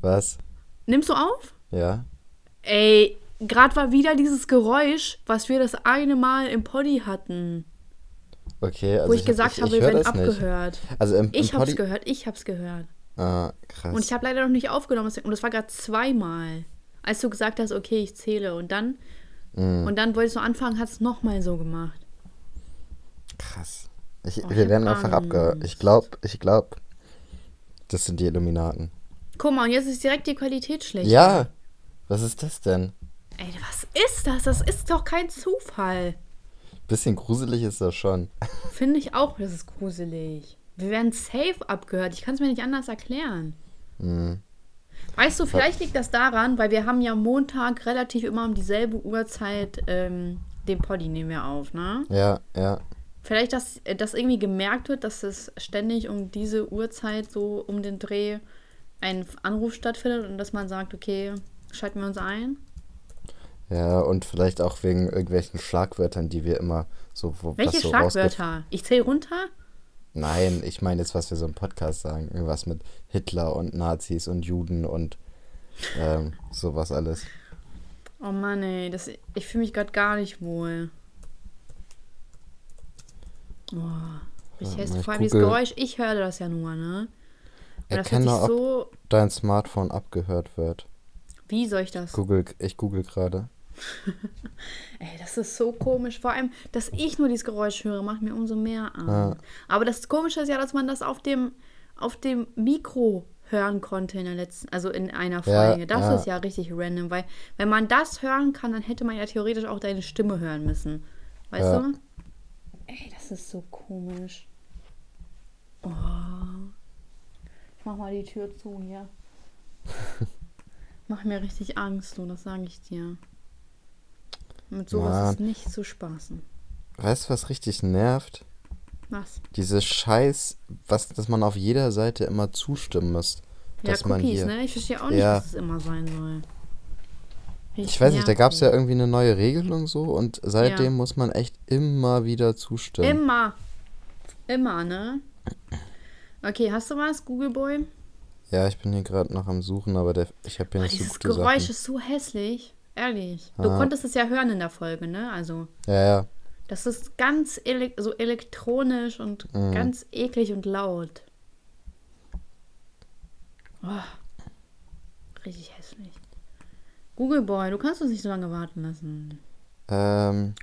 Was? Nimmst du auf? Ja? Ey, gerade war wieder dieses Geräusch, was wir das eine Mal im Poddy hatten. Okay, also wo ich, hab- gesagt ich, habe, ich wir werden nicht. abgehört. Also im, im Ich hab's Poddy- gehört, ich hab's gehört. Ah, krass. Und ich habe leider noch nicht aufgenommen. Und das war gerade zweimal. Als du gesagt hast, okay, ich zähle. Und dann, Mhm. und dann wolltest du anfangen, hast es nochmal so gemacht. Krass. Ich, Oh, ich wir werden einfach abgehört. Ich glaube, ich glaube, das sind die Illuminaten. Guck mal, und jetzt ist direkt die Qualität schlecht. Ja, was ist das denn? Ey, was ist das? Das ist doch kein Zufall. Bisschen gruselig ist das schon. Finde ich auch, das ist gruselig. Wir werden safe abgehört. Ich kann es mir nicht anders erklären. Mhm. Weißt du, vielleicht liegt das daran, weil wir haben ja Montag relativ immer um dieselbe Uhrzeit ähm, den Poddy nehmen wir auf, ne? Ja, ja. Vielleicht, dass äh, das irgendwie gemerkt wird, dass es ständig um diese Uhrzeit so um den Dreh ein Anruf stattfindet und dass man sagt, okay, schalten wir uns ein. Ja, und vielleicht auch wegen irgendwelchen Schlagwörtern, die wir immer so. Wo, Welche so Schlagwörter? Ich zähle runter? Nein, ich meine jetzt, was wir so im Podcast sagen. Irgendwas mit Hitler und Nazis und Juden und ähm, sowas alles. Oh Mann, ey, das, ich fühle mich gerade gar nicht wohl. Oh, ich Ja, Vor allem dieses Geräusch, ich höre das ja nur, ne? Erkenne, ob so. dein Smartphone abgehört wird. Wie soll ich das? Google, ich google gerade. Ey, das ist so komisch. Vor allem, dass ich nur dieses Geräusch höre, macht mir umso mehr Angst. Ja. Aber das Komische ist ja, dass man das auf dem, auf dem Mikro hören konnte in der letzten, also in einer Ja, Folge. das ja. ist ja richtig random, weil wenn man das hören kann, dann hätte man ja theoretisch auch deine Stimme hören müssen. Weißt Ja. du? Ey, das ist so komisch. Oh. Ich mach mal die Tür zu hier. Mach mir richtig Angst, du, das sage ich dir. Mit sowas Mann. ist nicht zu spaßen. Weißt du, was richtig nervt? Was? Dieses Scheiß, was, dass man auf jeder Seite immer zustimmen muss. Ja, Dass man Cookies, hier. ne? Ich verstehe auch nicht, Ja. was es immer sein soll. Ich weiß nicht, da gab es ja irgendwie eine neue Regelung so und seitdem Ja. muss man echt immer wieder zustimmen. Immer. Immer, ne? Okay, hast du was, Google Boy? Ja, ich bin hier gerade noch am Suchen, aber der, ich habe hier Oh, nicht so dieses gute Geräusch Sachen. ist so hässlich. Ehrlich. Du Ah. konntest es ja hören in der Folge, ne? Also, Ja, ja. das ist ganz ele so elektronisch und Mhm. ganz eklig und laut. Oh. Richtig hässlich. Google Boy, du kannst uns nicht so lange warten lassen. Ähm,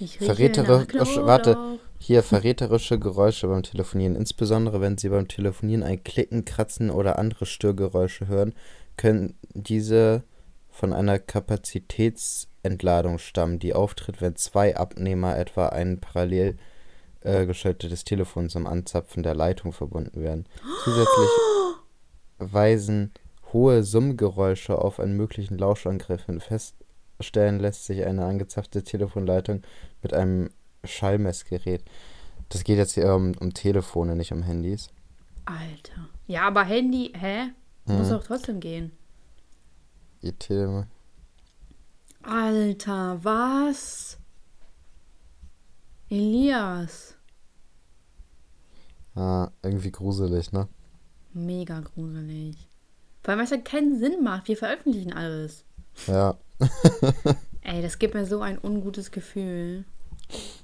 Ich Verräterische- warte. Hier verräterische Geräusche beim Telefonieren. Insbesondere wenn Sie beim Telefonieren ein Klicken, Kratzen oder andere Störgeräusche hören, können diese von einer Kapazitätsentladung stammen, die auftritt, wenn zwei Abnehmer etwa ein parallel äh, geschaltetes Telefon zum Anzapfen der Leitung verbunden werden. Zusätzlich weisen hohe Summgeräusche auf einen möglichen Lauschangriff hin. Feststellen lässt sich eine angezapfte Telefonleitung mit einem Schallmessgerät. Das geht jetzt hier um, um Telefone, nicht um Handys. Alter. Ja, aber Handy, hä? Muss Mhm. doch trotzdem gehen. Ihr Tele Alter, was? Elias. ah, irgendwie gruselig, ne? Mega gruselig. Vor allem, weil es ja keinen Sinn macht. Wir veröffentlichen alles. Ja. Ey, das gibt mir so ein ungutes Gefühl.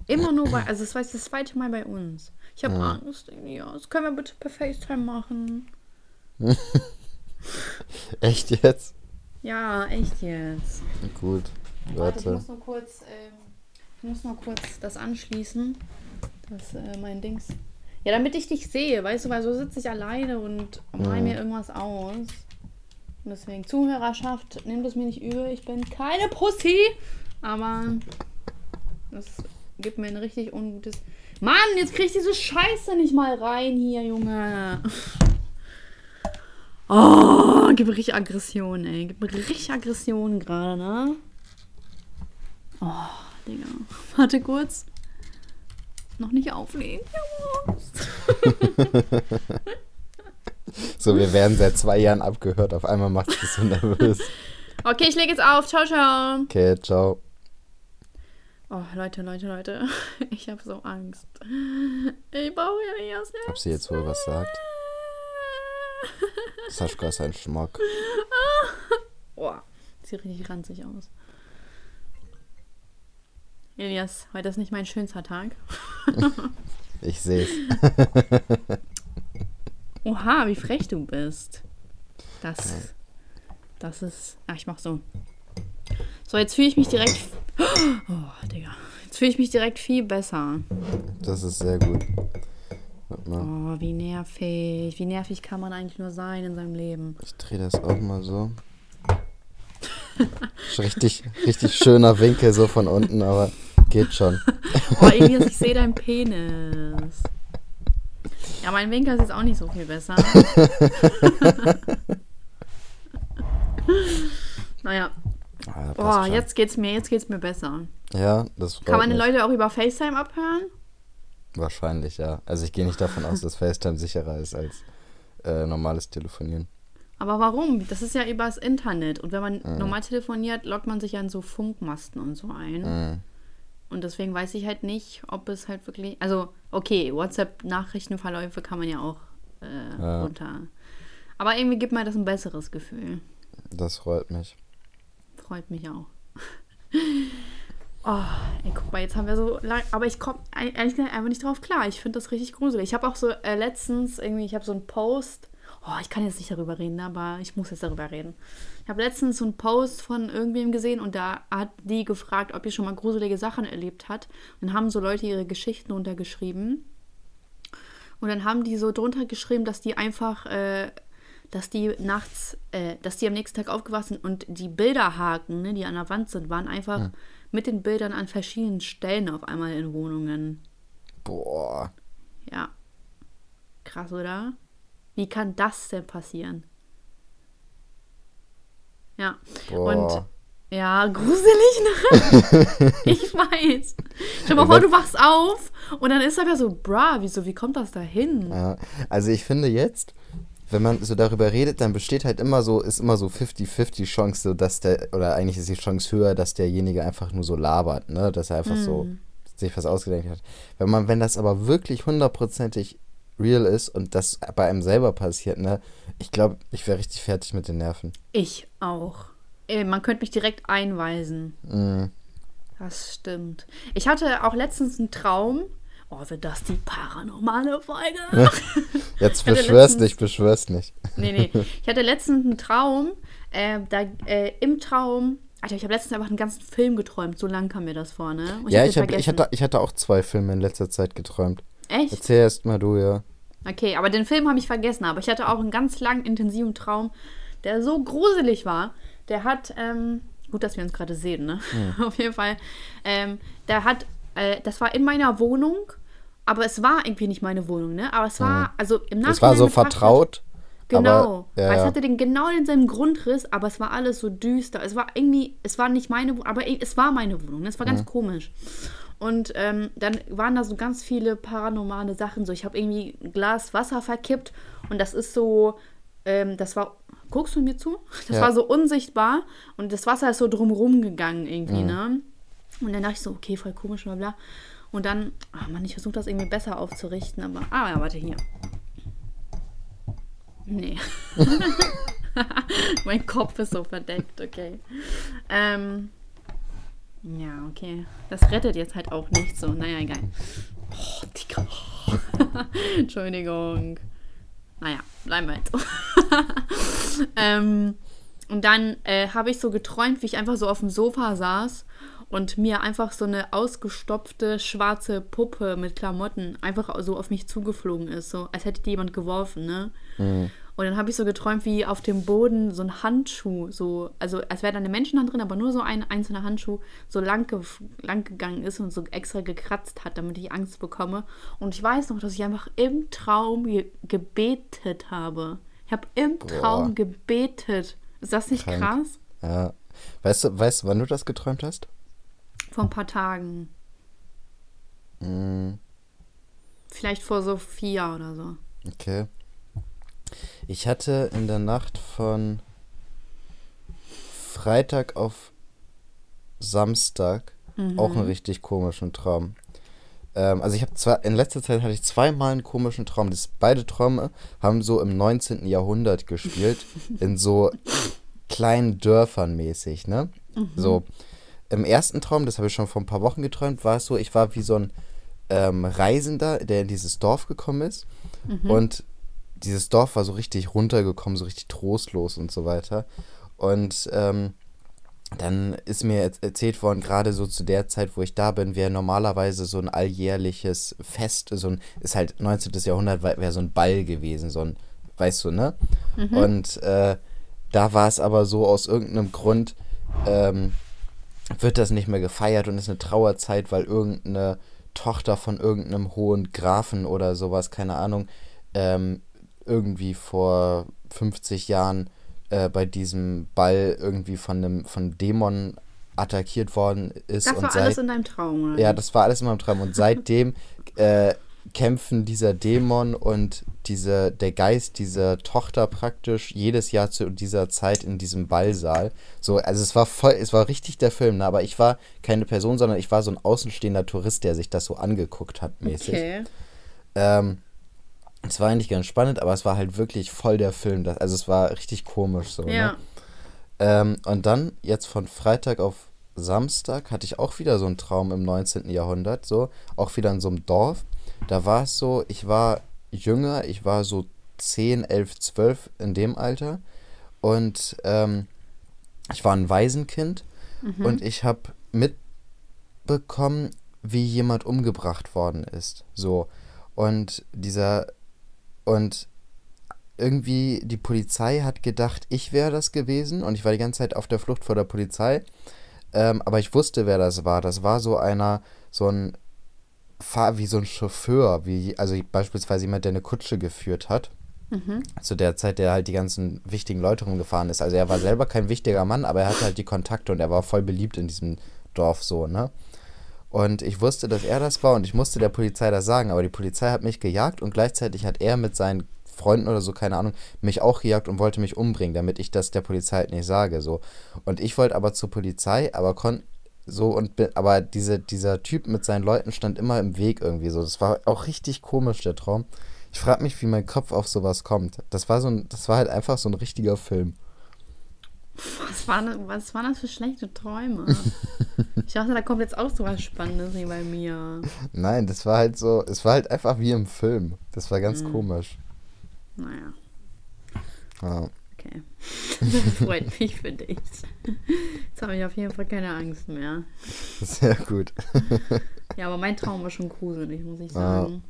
Immer nur bei, also es war jetzt das zweite Mal bei uns. Ich habe Ja. Angst, Elias. Können wir bitte per FaceTime machen? Echt jetzt? Ja, echt jetzt. Gut. Warte, ich Warte. muss nur kurz, ähm, ich muss nur kurz das anschließen. Das, äh, mein Dings. Ja, damit ich dich sehe, weißt du, weil so sitze ich alleine und mal Mhm. mir irgendwas aus. Und deswegen, Zuhörerschaft, nehmt es mir nicht übel. Ich bin keine Pussy, aber das gibt mir ein richtig ungutes. Mann, jetzt krieg ich diese Scheiße nicht mal rein hier, Junge. Oh, gibt richtig Aggression, ey. Gibt richtig Aggression gerade, ne? Oh, Digga. Warte kurz. Noch nicht auflegen. So, wir werden seit zwei Jahren abgehört. Auf einmal macht es so nervös. Okay, ich lege jetzt auf. Ciao, ciao. Okay, ciao. Oh, Leute, Leute, Leute. Ich habe so Angst. Ich brauche ja nicht erst Ob sie jetzt wohl was sagt? Saschka ist ein Schmuck. Boah, sieht richtig ranzig aus. Elias, heute ist nicht mein schönster Tag. Ich sehe es. Oha, wie frech du bist. Das, das ist. Ach, ich mach so. So, jetzt fühle ich mich direkt. Oh, Digga. Jetzt fühle ich mich direkt viel besser. Das ist sehr gut. Oh, wie nervig. Wie nervig kann man eigentlich nur sein in seinem Leben? Ich drehe das auch mal so. Richtig, richtig schöner Winkel so von unten, aber geht schon. Oh, Elias, ich sehe deinen Penis. Ja, mein Winkel ist jetzt auch nicht so viel besser. naja. Ah, Boah, jetzt geht's mir, jetzt geht's mir besser. Ja, das freut Kann man mich. Leute auch über FaceTime abhören? Wahrscheinlich, ja. Also ich gehe nicht davon aus, dass FaceTime sicherer ist als äh, normales Telefonieren. Aber warum? Das ist ja übers Internet. Und wenn man normal telefoniert, loggt man sich ja in so Funkmasten und so ein. Mhm. Und deswegen weiß ich halt nicht, ob es halt wirklich. Also, okay, WhatsApp-Nachrichtenverläufe kann man ja auch äh, Ja. runter. Aber irgendwie gibt mir das ein besseres Gefühl. Das freut mich. Freut mich auch. Oh, ey, guck mal, jetzt haben wir so lang. Aber ich komme gesagt einfach nicht drauf klar. Ich finde das richtig gruselig. Ich habe auch so äh, letztens irgendwie, ich habe so einen Post. Oh, ich kann jetzt nicht darüber reden, aber ich muss jetzt darüber reden. Ich habe letztens so einen Post von irgendwem gesehen und da hat die gefragt, ob ihr schon mal gruselige Sachen erlebt hat. Und dann haben so Leute ihre Geschichten untergeschrieben. Und dann haben die so drunter geschrieben, dass die einfach, äh, dass die nachts, äh, dass die am nächsten Tag aufgewacht sind und die Bilderhaken, ne, die an der Wand sind, waren einfach mit den Bildern an verschiedenen Stellen auf einmal in Wohnungen. Boah. Ja. Krass, oder? Wie kann das denn passieren? Ja. Boah. Und ja, gruselig, ne? ich weiß. Stell mal vor, du wachst auf und dann ist aber so, bra, wieso, wie kommt das da hin? Ja, also ich finde jetzt, wenn man so darüber redet, dann besteht halt immer so, ist immer so 50-50 Chance, so dass der, oder eigentlich ist die Chance höher, dass derjenige einfach nur so labert, ne? Dass er einfach so sich was ausgedacht hat. Wenn man, wenn das aber wirklich hundertprozentig real ist und das bei einem selber passiert, ne? Ich glaube, ich wäre richtig fertig mit den Nerven. Ich auch. Ey, man könnte mich direkt einweisen. Mhm. Das stimmt. Ich hatte auch letztens einen Traum. Oh, wird das die paranormale Folge? Jetzt beschwör's letztens- nicht, beschwör's nicht. nee, nee. Ich hatte letztens einen Traum. Äh, da, äh, Im Traum. Alter, ich habe letztens einfach einen ganzen Film geträumt. So lang kam mir das vor, ne? Und ja, ich, hab, ich, hatte, ich hatte auch zwei Filme in letzter Zeit geträumt. Echt? Erzähl erst mal du, ja. Okay, aber den Film habe ich vergessen. Aber ich hatte auch einen ganz langen, intensiven Traum, der so gruselig war. Der hat, ähm, gut, dass wir uns gerade sehen, ne? Auf jeden Fall. Ähm, der hat, äh, das war in meiner Wohnung, aber es war irgendwie nicht meine Wohnung, ne? Aber es war, also im Nachhinein Es war so vertraut. Genau. Aber, ja, weil es hatte den genau denselben Grundriss, aber es war alles so düster. Es war irgendwie, es war nicht meine Wohnung, aber es war meine Wohnung. ne? Es war ganz komisch. Und ähm, dann waren da so ganz viele paranormale Sachen. So, ich habe irgendwie ein Glas Wasser verkippt und das ist so, ähm, das war, guckst du mir zu? Das Ja. war so unsichtbar und das Wasser ist so drumrum gegangen irgendwie, ne? Und dann dachte ich so, okay, voll komisch, bla bla. Und dann, ah Mann, ich versuche das irgendwie besser aufzurichten, aber, ah ja, warte, hier. Nee. mein Kopf ist so verdeckt, okay. Ähm, ja, okay. Das rettet jetzt halt auch nicht so. Naja, egal. Oh, Digga. Entschuldigung. Naja, bleiben wir jetzt. ähm, und dann äh, habe ich so geträumt, wie ich einfach so auf dem Sofa saß und mir einfach so eine ausgestopfte schwarze Puppe mit Klamotten einfach so auf mich zugeflogen ist, so als hätte die jemand geworfen, ne? Und dann habe ich so geträumt, wie auf dem Boden so ein Handschuh, so, also als wäre da eine Menschenhand drin, aber nur so ein einzelner Handschuh so lang, ge lang gegangen ist und so extra gekratzt hat, damit ich Angst bekomme. Und ich weiß noch, dass ich einfach im Traum ge gebetet habe. Ich habe im Traum Boah. gebetet. Ist das nicht Krank. krass? Ja. Weißt du, weißt du, wann du das geträumt hast? Vor ein paar Tagen. Mm, Vielleicht vor so vier oder so. okay. Ich hatte in der Nacht von Freitag auf Samstag auch einen richtig komischen Traum. Ähm, also ich habe zwar in letzter Zeit hatte ich zweimal einen komischen Traum. Das, beide Träume haben so im 19. Jahrhundert gespielt, in so kleinen Dörfern mäßig, ne? So. Im ersten Traum, das habe ich schon vor ein paar Wochen geträumt, war es so, ich war wie so ein ähm, Reisender, der in dieses Dorf gekommen ist. Und dieses Dorf war so richtig runtergekommen, so richtig trostlos und so weiter. Und ähm, dann ist mir erzählt worden, gerade so zu der Zeit, wo ich da bin, wäre normalerweise so ein alljährliches Fest, so ein, ist halt 19. Jahrhundert, wäre so ein Ball gewesen, so ein, weißt du, ne? Und äh, da war es aber so aus irgendeinem Grund, ähm, wird das nicht mehr gefeiert und ist eine Trauerzeit, weil irgendeine Tochter von irgendeinem hohen Grafen oder sowas, keine Ahnung, ähm, irgendwie vor 50 Jahren äh, bei diesem Ball irgendwie von einem von Dämonen attackiert worden ist. Das und war seit, alles in deinem Traum, oder? ja, das war alles in meinem Traum. Und seitdem äh, kämpfen dieser Dämon und diese, der Geist dieser Tochter praktisch jedes Jahr zu dieser Zeit in diesem Ballsaal. So, also es war voll, es war richtig der Film, ne? aber ich war keine Person, sondern ich war so ein außenstehender Tourist, der sich das so angeguckt hat, mäßig. Okay. Ähm, es war eigentlich ganz spannend, aber es war halt wirklich voll der Film. Das, also es war richtig komisch so. Ja. Ne? Ähm, und dann, jetzt von Freitag auf Samstag, hatte ich auch wieder so einen Traum im 19. Jahrhundert, so, auch wieder in so einem Dorf. Da war es so, ich war jünger, ich war so 10, 11, 12 in dem Alter. Und ähm, ich war ein Waisenkind und ich habe mitbekommen, wie jemand umgebracht worden ist. So. Und dieser. Und irgendwie die Polizei hat gedacht, ich wäre das gewesen und ich war die ganze Zeit auf der Flucht vor der Polizei. Ähm, aber ich wusste, wer das war. Das war so einer, so ein Fahr wie so ein Chauffeur, wie also beispielsweise jemand, der eine Kutsche geführt hat. Zu der Zeit, der halt die ganzen wichtigen Leute rumgefahren ist. Also er war selber kein wichtiger Mann, aber er hatte halt die Kontakte und er war voll beliebt in diesem Dorf so, ne? Und ich wusste, dass er das war und ich musste der Polizei das sagen, aber die Polizei hat mich gejagt und gleichzeitig hat er mit seinen Freunden oder so, keine Ahnung, mich auch gejagt und wollte mich umbringen, damit ich das der Polizei halt nicht sage, so. Und ich wollte aber zur Polizei, aber konnte so und bin, aber diese, dieser Typ mit seinen Leuten stand immer im Weg irgendwie so. Das war auch richtig komisch, der Traum. Ich frage mich, wie mein Kopf auf sowas kommt. Das war so ein, das war halt einfach so ein richtiger Film. Was, war, ne- was waren das für schlechte Träume? ich dachte, da kommt jetzt auch so was Spannendes wie bei mir. Nein, das war halt so, es war halt einfach wie im Film. Das war ganz komisch. Naja, Ja. okay. Das freut mich für dich. Jetzt habe ich auf jeden Fall keine Angst mehr. Sehr gut. Ja, aber mein Traum war schon gruselig, muss ich Ah. sagen.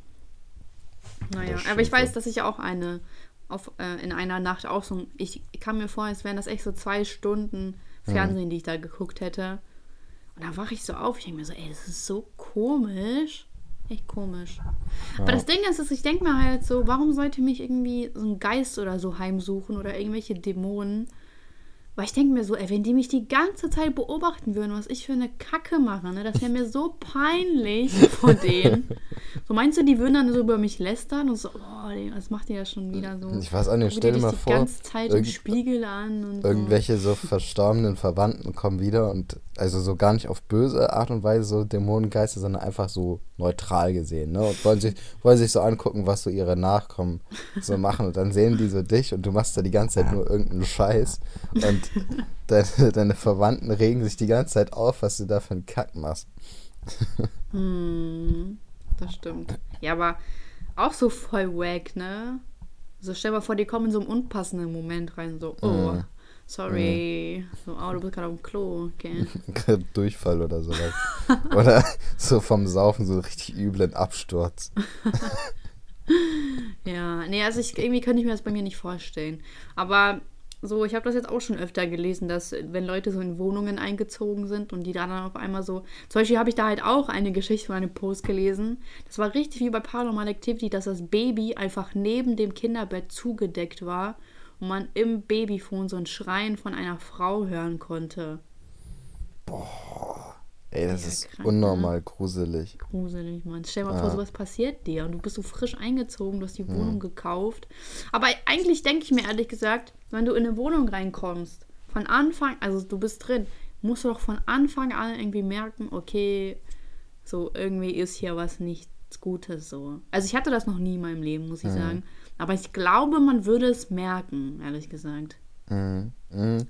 Naja, Das aber ich weiß, dass ich auch eine auf, äh, in einer Nacht auch so. Ich kam mir vor, als wären das echt so zwei Stunden Fernsehen, die ich da geguckt hätte. Und dann wache ich so auf. Ich denke mir so, ey, das ist so komisch. Echt komisch. Aber das Ding ist, dass ich denke mir halt so, warum sollte mich irgendwie so ein Geist oder so heimsuchen oder irgendwelche Dämonen? Weil ich denke mir so, ey, wenn die mich die ganze Zeit beobachten würden, was ich für eine Kacke mache, ne, das wäre mir so peinlich vor denen. So meinst du, die würden dann so über mich lästern und so, oh, was macht ihr da schon wieder so? Ich weiß auch nicht, stell dir mal die vor, ganze Zeit im Spiegel an und irgendwelche so verstorbenen Verwandten kommen wieder und also so gar nicht auf böse Art und Weise so Dämonengeister, sondern einfach so neutral gesehen, ne? Und wollen sich, wollen sich so angucken, was so ihre Nachkommen so machen und dann sehen die so dich und du machst da die ganze Zeit nur irgendeinen Scheiß und deine, deine Verwandten regen sich die ganze Zeit auf, was du da für einen Kack machst. Hm, das stimmt. Ja, aber auch so voll wack, ne? So stell mal vor, die kommen in so einen unpassenden Moment rein, so, oh, Mhm. Sorry. So, oh, du bist gerade auf dem Klo, okay. Durchfall oder sowas. oder so vom Saufen so richtig üblen Absturz. Ja, nee, also ich, irgendwie könnte ich mir das bei mir nicht vorstellen. Aber so, ich habe das jetzt auch schon öfter gelesen, dass wenn Leute so in Wohnungen eingezogen sind und die dann auf einmal so. Zum Beispiel habe ich da halt auch eine Geschichte von einem Post gelesen. Das war richtig wie bei Paranormal Activity, dass das Baby einfach neben dem Kinderbett zugedeckt war und man im Babyphone so ein Schreien von einer Frau hören konnte. Ey, das Ja, ist krank, ne? unnormal gruselig. Gruselig, Mann. Stell dir mal Ja. vor, sowas passiert dir und du bist so frisch eingezogen, du hast die Wohnung gekauft. Aber eigentlich denke ich mir ehrlich gesagt, wenn du in eine Wohnung reinkommst, von Anfang, also du bist drin, musst du doch von Anfang an irgendwie merken, okay, So, irgendwie ist hier was nichts Gutes so. Also ich hatte das noch nie in meinem Leben, muss ich Mhm. sagen. Aber ich glaube, man würde es merken, ehrlich gesagt. Mhm. Mhm.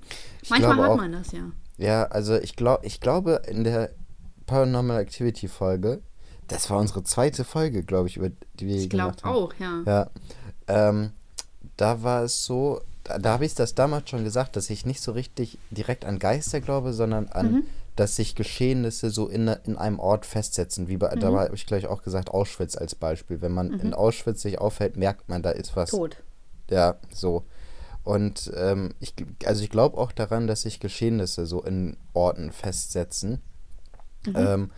Manchmal hat auch, man das ja. Ja, also ich glaube, ich glaube in der Paranormal Activity Folge, das war unsere zweite Folge, glaube ich, über die wir Ich glaube auch, ja. Ja. Ähm, da war es so, da, da habe ich das damals schon gesagt, dass ich nicht so richtig direkt an Geister glaube, sondern an, Mhm. Dass sich Geschehnisse so in, in einem Ort festsetzen. Wie bei, Mhm. da habe ich gleich auch gesagt, Auschwitz als Beispiel. Wenn man in Auschwitz sich aufhält, merkt man, da ist was. Tot. Ja, so. Und ähm, ich, also ich glaube auch daran, dass sich Geschehnisse so in Orten festsetzen. Ähm,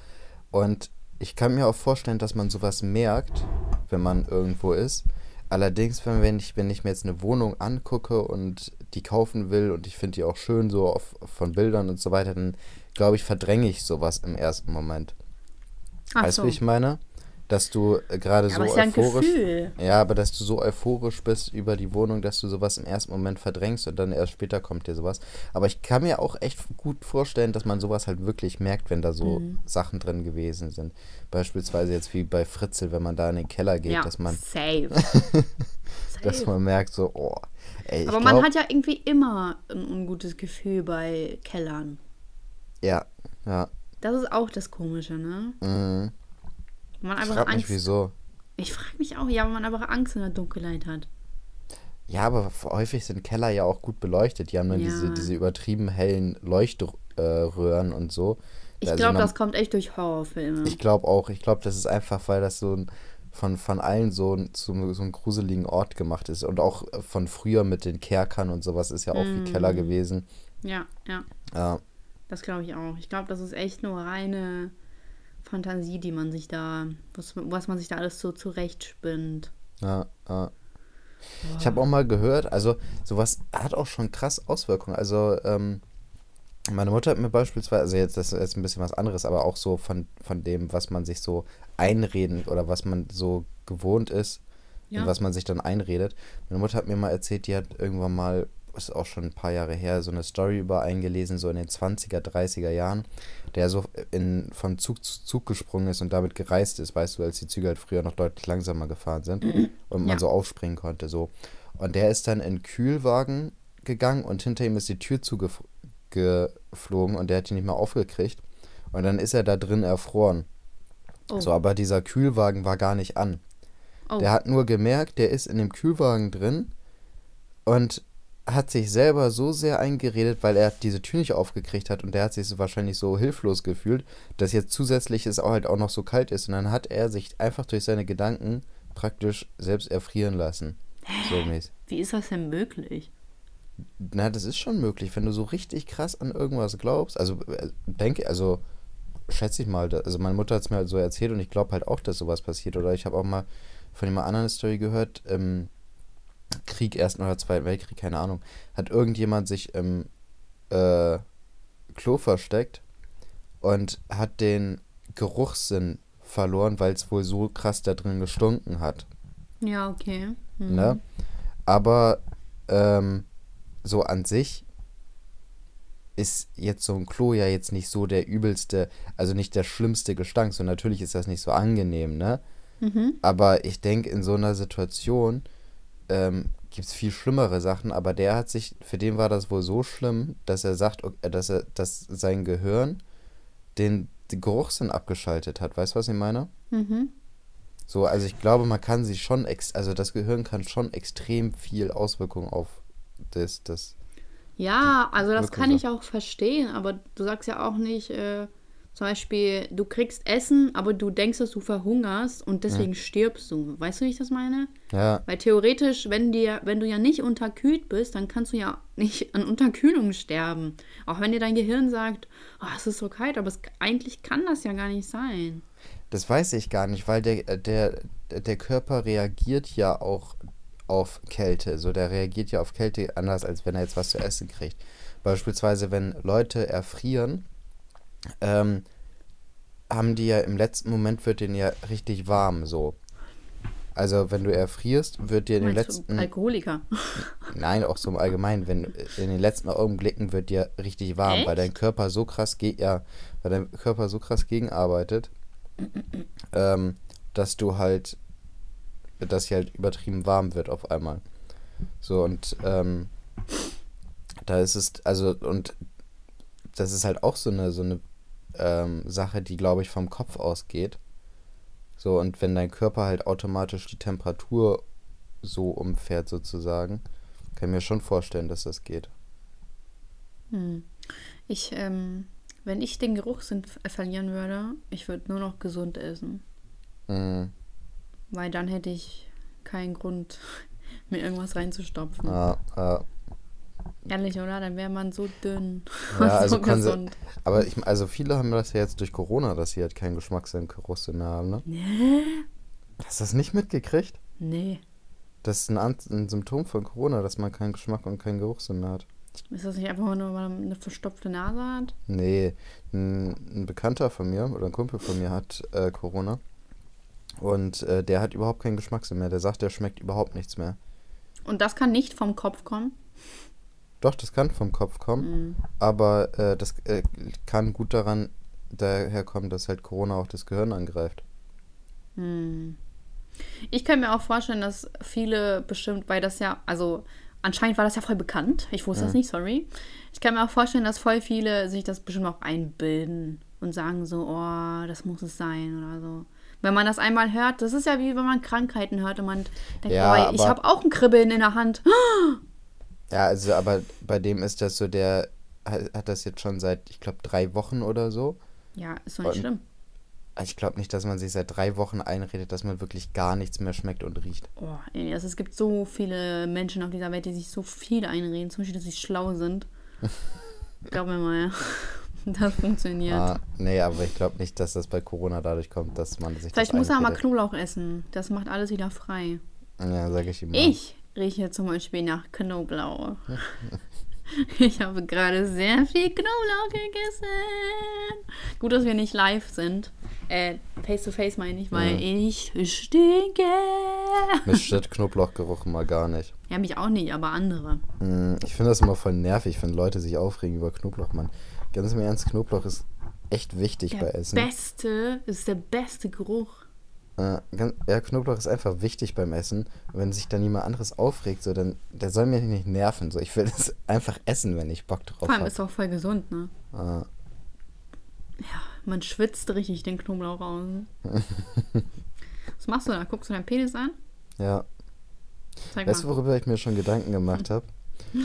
und ich kann mir auch vorstellen, dass man sowas merkt, wenn man irgendwo ist. Allerdings, wenn, wenn, ich, wenn ich mir jetzt eine Wohnung angucke und die kaufen will und ich finde die auch schön so auf, von Bildern und so weiter, dann glaube ich, verdränge ich sowas im ersten Moment. Ach weißt du, so. wie ich meine? Dass du äh, gerade Ja, so ist ja euphorisch. Ja, aber dass du so euphorisch bist über die Wohnung, dass du sowas im ersten Moment verdrängst und dann erst später kommt dir sowas. Aber ich kann mir auch echt gut vorstellen, dass man sowas halt wirklich merkt, wenn da so Mhm. Sachen drin gewesen sind. Beispielsweise jetzt wie bei Fritzel, wenn man da in den Keller geht, ja, dass man, safe. dass man merkt, so, oh, ey, Aber glaub, man hat ja irgendwie immer ein ungutes Gefühl bei Kellern. Ja, ja, Das ist auch das Komische, ne? mhm. Man Ich einfach frag mich, wieso. Ich frage mich auch, ja, weil man einfach Angst in der Dunkelheit hat. Ja, aber häufig sind Keller ja auch gut beleuchtet. Die haben dann Ja. diese, diese übertrieben hellen Leuchtröhren und so. Ich Also glaube, das kommt echt durch Horrorfilme. Ich glaube auch. Ich glaube, das ist einfach, weil das so ein, von, von allen so, ein- zu so einem gruseligen Ort gemacht ist. Und auch äh, von früher mit den Kerkern und sowas ist ja auch wie Keller gewesen. Ja, ja, Ja, das glaube ich auch. Ich glaube, das ist echt nur reine Fantasie, die man sich da, was, was man sich da alles so zurechtspinnt. ja, ja. Ich habe auch mal gehört, also sowas hat auch schon krass Auswirkungen. Also, ähm, meine Mutter hat mir beispielsweise, also jetzt das ist jetzt ein bisschen was anderes, aber auch so von, von dem, was man sich so einreden oder was man so gewohnt ist, Ja. und was man sich dann einredet. Meine Mutter hat mir mal erzählt, die hat irgendwann mal, ist auch schon ein paar Jahre her, so eine Story über einen gelesen, so in den 20er, 30er Jahren, der so in, von Zug zu Zug gesprungen ist und damit gereist ist, weißt du, als die Züge halt früher noch deutlich langsamer gefahren sind und man Ja. so aufspringen konnte, so. Und der ist dann in Kühlwagen gegangen und hinter ihm ist die Tür zugeflogen und der hat die nicht mehr aufgekriegt. Und dann ist er da drin erfroren. Oh, So, aber dieser Kühlwagen war gar nicht an. oh. Der hat nur gemerkt, der ist in dem Kühlwagen drin und hat sich selber so sehr eingeredet, weil er diese Tür nicht aufgekriegt hat und der hat sich so wahrscheinlich so hilflos gefühlt, dass jetzt zusätzlich es auch halt auch noch so kalt ist und dann hat er sich einfach durch seine Gedanken praktisch selbst erfrieren lassen. So mäßig. Wie ist das denn möglich? Na, das ist schon möglich, wenn du so richtig krass an irgendwas glaubst. Also äh, denke, also schätze ich mal, also meine Mutter hat es mir halt so erzählt und ich glaube halt auch, dass sowas passiert. Oder ich habe auch mal von jemand anderen eine Story gehört, im Krieg, Ersten oder Zweiten Weltkrieg, keine Ahnung, hat irgendjemand sich im äh, Klo versteckt und hat den Geruchssinn verloren, weil es wohl so krass da drin gestunken hat. Ja, okay. Mhm. Ne? Aber ähm, so an sich ist jetzt so ein Klo ja jetzt nicht so der übelste, also nicht der schlimmste Gestank. So natürlich ist das nicht so angenehm, ne? Mhm. Aber ich denke, in so einer Situation ähm, gibt es viel schlimmere Sachen, aber der hat sich, für den war das wohl so schlimm, dass er sagt, ok- dass er, dass sein Gehirn den, den Geruchssinn abgeschaltet hat. Weißt du, was ich meine? Mhm. So, also ich glaube, man kann sich schon, ex also das Gehirn kann schon extrem viel Auswirkungen auf das, das. Ja, also das kann ich auch verstehen, aber du sagst ja auch nicht, äh, zum Beispiel, du kriegst Essen, aber du denkst, dass du verhungerst und deswegen stirbst du. Weißt du, wie ich das meine? Ja, Weil theoretisch, wenn, dir, wenn du ja nicht unterkühlt bist, dann kannst du ja nicht an Unterkühlung sterben. Auch wenn dir dein Gehirn sagt, oh, es ist so kalt, aber es, eigentlich kann das ja gar nicht sein. das weiß ich gar nicht, weil der, äh, der, der Körper reagiert ja auch auf Kälte. So, der reagiert ja auf Kälte anders, als wenn er jetzt was zu essen kriegt. Beispielsweise, wenn Leute erfrieren, ähm, haben die ja im letzten Moment wird denen ja richtig warm, so. Also, wenn du erfrierst, wird dir in den letzten. Alkoholiker. Nein, auch so im Allgemeinen, wenn in den letzten Augenblicken wird dir richtig warm, weil Echt? dein Körper so krass geht, ja, weil dein Körper so krass gegenarbeitet, ähm, dass du halt, dass hier halt übertrieben warm wird auf einmal. So und ähm, da ist es, also und das ist halt auch so eine, so eine ähm, Sache, die, glaube ich, vom Kopf ausgeht. So, und wenn dein Körper halt automatisch die Temperatur so umfährt, sozusagen, kann ich mir schon vorstellen, dass das geht. Hm. Ich, ähm, wenn ich den Geruchssinn verlieren würde, ich würde nur noch gesund essen. Mhm. Weil dann hätte ich keinen Grund, mir irgendwas reinzustopfen. Ja, ja. Ehrlich, oder? Dann wäre man so dünn. Ja, und also so gesund. Aber ich, also viele haben das ja jetzt durch Corona, dass sie halt keinen Geschmackssinn, Geruchssinn mehr haben, ne? Nee. Hast du das nicht mitgekriegt? Nee. Das ist ein, ein Symptom von Corona, dass man keinen Geschmack und keinen Geruchssinn mehr hat. Ist das nicht einfach nur, weil man eine verstopfte Nase hat? Nee, ein, ein Bekannter von mir oder ein Kumpel von mir hat äh, Corona. Und äh, der hat überhaupt keinen Geschmackssinn mehr. Der sagt, der schmeckt überhaupt nichts mehr. Und das kann nicht vom Kopf kommen? Doch, das kann vom Kopf kommen, Mhm. aber äh, das äh, kann gut daran daherkommen, dass halt Corona auch das Gehirn angreift. Hm. Ich kann mir auch vorstellen, dass viele bestimmt, weil das ja, also anscheinend war das ja voll bekannt. Ich wusste das nicht, sorry. Ich kann mir auch vorstellen, dass voll viele sich das bestimmt auch einbilden und sagen so, oh, das muss es sein oder so. Wenn man das einmal hört, das ist ja wie wenn man Krankheiten hört und man denkt, Ja, oh, ich habe auch ein Kribbeln in der Hand. Ja, also aber bei dem ist das so, der hat das jetzt schon seit, ich glaube, drei Wochen oder so. Ja, ist doch nicht Und- schlimm. Ich glaube nicht, dass man sich seit drei Wochen einredet, dass man wirklich gar nichts mehr schmeckt und riecht. Oh, Elias, es gibt so viele Menschen auf dieser Welt, die sich so viel einreden, zum Beispiel, dass sie schlau sind. Glaub mir mal, das funktioniert. Ah, nee, aber ich glaube nicht, dass das bei Corona dadurch kommt, dass man sich Vielleicht muss er mal. Knoblauch essen. Das macht alles wieder frei. Ja, sage ich ihm mal. Ich rieche zum Beispiel nach Knoblauch. Ich habe gerade sehr viel Knoblauch gegessen. Gut, dass wir nicht live sind. Äh, face to face meine ich, weil ich stinke. Mich stört Knoblauchgeruch mal gar nicht. Ja, mich auch nicht, aber andere. Mm, Ich finde das immer voll nervig, wenn Leute sich aufregen über Knoblauch, Mann. Ganz im Ernst, Knoblauch ist echt wichtig bei Der Essen. beste, ist der beste Geruch. Äh, ganz, ja, Knoblauch ist einfach wichtig beim Essen. Und wenn sich dann jemand anderes aufregt, so, dann der soll mich nicht nerven. So, ich will das einfach essen, wenn ich Bock drauf Vor allem habe. ist auch voll gesund, ne? Ah, Man schwitzt richtig den Knoblauch raus. Was machst du da? Guckst du deinen Penis an? ja. Zeig Weißt du, worüber ich mir schon Gedanken gemacht habe?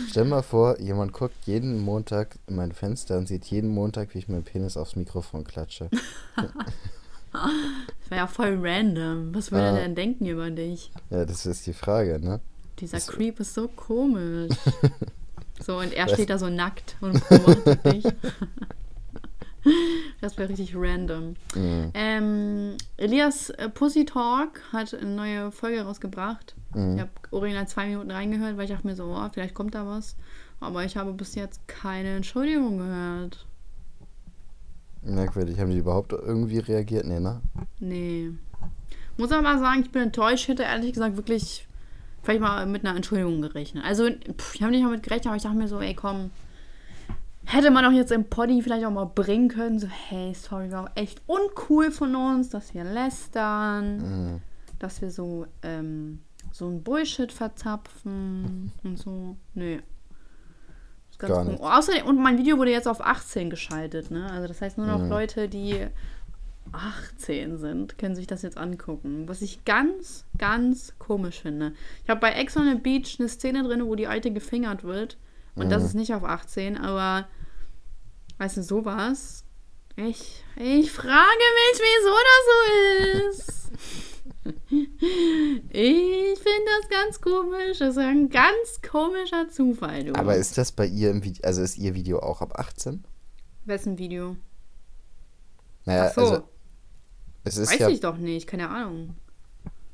Stell mal vor, jemand guckt jeden Montag in mein Fenster und sieht jeden Montag, wie ich meinen Penis aufs Mikrofon klatsche. Das wäre ja voll random. Was würde Ah. er denn denken über dich? Ja, das ist die Frage, ne? Dieser Das- Creep ist so komisch. so, und er Was? steht da so nackt und beobachtet dich. Das wäre richtig random. Mhm. Ähm, Elias äh, Pussy Talk hat eine neue Folge rausgebracht. Mhm. Ich habe original zwei Minuten reingehört, weil ich dachte mir so, oh, vielleicht kommt da was. Aber ich habe bis jetzt keine Entschuldigung gehört. Merkwürdig. Haben die überhaupt irgendwie reagiert? Nee, ne? Nee. Muss aber mal sagen, ich bin enttäuscht. Hätte ehrlich gesagt wirklich vielleicht mal mit einer Entschuldigung gerechnet. Also, pff, ich habe nicht damit gerechnet, aber ich dachte mir so, ey, komm. Hätte man doch jetzt im Poddy vielleicht auch mal bringen können. So, hey, sorry, war echt uncool von uns, dass wir lästern, Mhm. dass wir so, ähm, so ein Bullshit verzapfen und so. Nee. Das ganz Gar cool. nicht. Außerdem, und mein Video wurde jetzt auf 18 geschaltet, ne? Also das heißt nur noch Mhm. Leute, die 18 sind, können sich das jetzt angucken. Was ich ganz, ganz komisch finde. Ich habe bei Ex on the Beach eine Szene drin, wo die Alte gefingert wird. Und das Mhm. ist nicht auf 18, aber weißt du, sowas. Ich, ich frage mich, wieso das so ist. Ich finde das ganz komisch. Das ist ein ganz komischer Zufall, du. Aber ist das bei ihr im Video, also ist ihr Video auch ab 18? Wessen Video? Naja, Ach so, also es ist weiß ja ich doch nicht, keine Ahnung.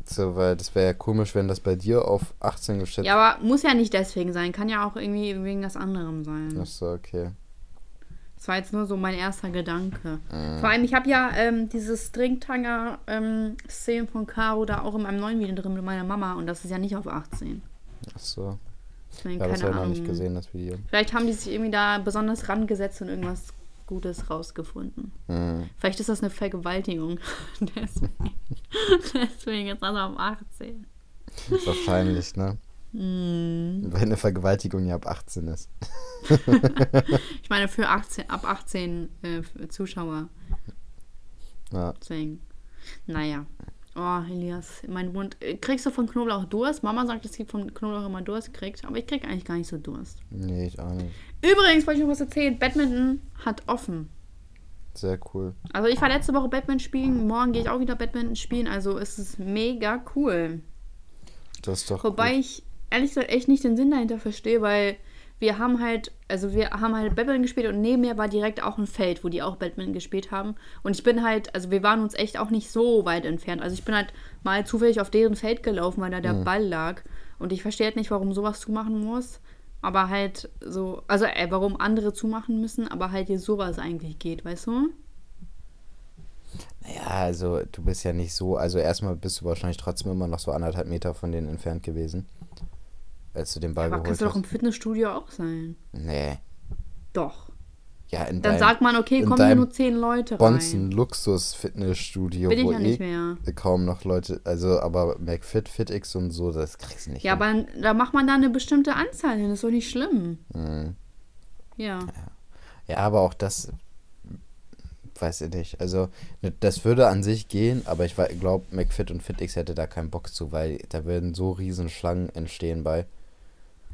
so, weil das wäre ja komisch, wenn das bei dir auf 18 geschätzt Ja, aber muss ja nicht deswegen sein. Kann ja auch irgendwie wegen was anderem sein. Ach so, okay. Das war jetzt nur so mein erster Gedanke. Mhm. Vor allem, ich habe ja ähm, diese Stringtanger-Szenen von Caro da auch in meinem neuen Video drin mit meiner Mama und das ist ja nicht auf 18. Ach so. Deswegen, Ja, das habe ich noch nicht gesehen, das Video. Vielleicht haben die sich irgendwie da besonders rangesetzt und irgendwas Gutes rausgefunden. Hm. Vielleicht ist das eine Vergewaltigung. deswegen, deswegen ist das auf 18. Wahrscheinlich, ne? Hm. Wenn eine Vergewaltigung ja ab 18 ist. Ich meine, für 18, ab 18 äh, Zuschauer. Ja. Deswegen. Naja. Oh, Elias, mein Mund. Äh, Kriegst du von Knoblauch Durst? Mama sagt, dass sie von Knoblauch immer Durst kriegt, aber ich krieg eigentlich gar nicht so Durst. Nee, ich auch nicht. Übrigens wollte ich noch was erzählen. Badminton hat offen. Sehr cool. Also ich war letzte Woche Badminton spielen, morgen gehe ich auch wieder Badminton spielen, also es ist mega cool. Das ist doch. Wobei gut. ich ehrlich gesagt echt nicht den Sinn dahinter verstehe, weil wir haben halt, also wir haben halt Badminton gespielt und neben mir war direkt auch ein Feld, wo die auch Badminton gespielt haben. Und ich bin halt, also wir waren uns echt auch nicht so weit entfernt. Also ich bin halt mal zufällig auf deren Feld gelaufen, weil da der Ball lag. Und ich verstehe halt nicht, warum sowas zumachen muss. Aber halt so, also äh, warum andere zumachen müssen, aber halt hier sowas eigentlich geht, weißt du? Ja, also du bist ja nicht so. Also erstmal bist du wahrscheinlich trotzdem immer noch so anderthalb Meter von denen entfernt gewesen. Als du den Ball Aber geholt kannst du doch im. Fitnessstudio auch sein. Nee. Doch. Ja, in Dann deinem sagt man, okay, kommen hier deinem nur zehn Leute rein. Bonzen Luxus-Fitnessstudio, Bin ich wo ja eh nicht mehr. kaum noch Leute. Also, aber McFit, FitX und so, das kriegst du nicht. Ja, hin. aber da macht man da eine bestimmte Anzahl hin, das ist doch nicht schlimm. Mhm. Ja. Ja, aber auch das. Weiß ich nicht. Also, ne, das würde an sich gehen, aber ich glaube, McFit und FitX hätte da keinen Bock zu, weil da würden so riesen Schlangen entstehen bei.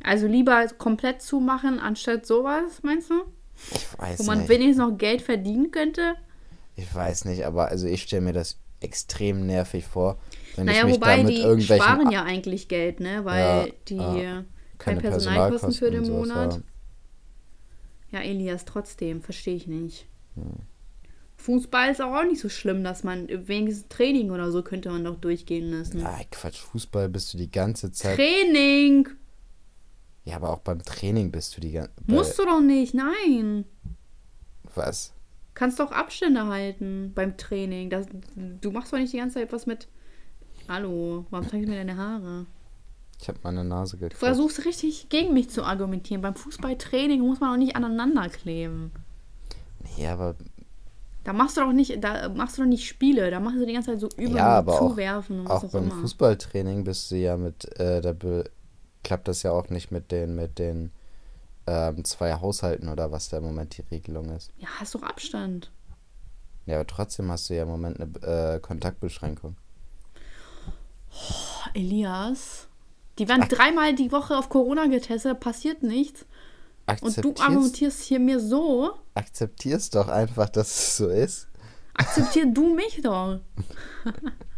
Also lieber komplett zumachen, anstatt sowas, meinst du? Ich weiß Wo man nicht. wenigstens noch Geld verdienen könnte? Ich weiß nicht, aber also ich stelle mir das extrem nervig vor, wenn Naja, ich mich wobei da mit die irgendwelchen sparen ja eigentlich Geld, ne? Weil Ja, die ja. keine Personalkosten für den Monat. haben. Ja, Elias, trotzdem, verstehe ich nicht. Hm. Fußball ist auch nicht so schlimm, dass man wenigstens Training oder so könnte man doch durchgehen lassen. Ja, Quatsch, Fußball bist du die ganze Zeit. Training! Ja, aber auch beim Training bist du die ganze Musst du doch nicht, nein. Was? Kannst doch Abstände halten beim Training. Das, du machst doch nicht die ganze Zeit was mit. Hallo, warum zeigst du mir deine Haare? Ich habe meine Nase Du gekriegt. versuchst richtig gegen mich zu argumentieren. Beim Fußballtraining muss man auch nicht aneinander kleben. Nee, aber Da machst du doch nicht, da machst du doch nicht Spiele, da machst du die ganze Zeit so über Ja, aber auch- zuwerfen und was auch auch beim immer. Fußballtraining bist du ja mit, äh, da be klappt das ja auch nicht mit den, mit den ähm, zwei Haushalten oder was da im Moment die Regelung ist. Ja, hast doch Abstand. Ja, aber trotzdem hast du ja im Moment eine äh, Kontaktbeschränkung. Boah, Elias, die werden dreimal die Woche auf Corona getestet, passiert nichts. Und du argumentierst hier mir so. akzeptierst doch einfach, dass es so ist. Akzeptier du mich doch.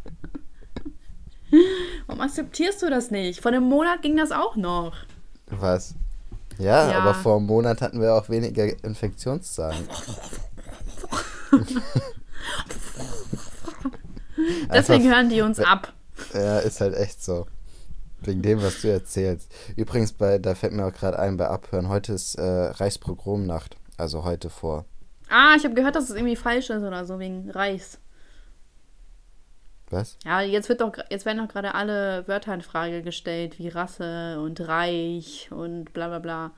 Warum akzeptierst du das nicht? Vor einem Monat ging das auch noch. Was? Ja, Ja. aber vor einem Monat hatten wir auch weniger Infektionszahlen. Deswegen hören die uns ab. Ja, ist halt echt so. Wegen dem, was du erzählst. Übrigens, bei, da fällt mir auch gerade ein bei Abhören, heute ist äh, Reichspogromnacht. Also heute vor. Ah, ich habe gehört, dass es irgendwie falsch ist oder so, wegen Reichs. Was? Ja, jetzt, wird doch, jetzt werden doch gerade alle Wörter in Frage gestellt, wie Rasse und Reich und bla bla bla.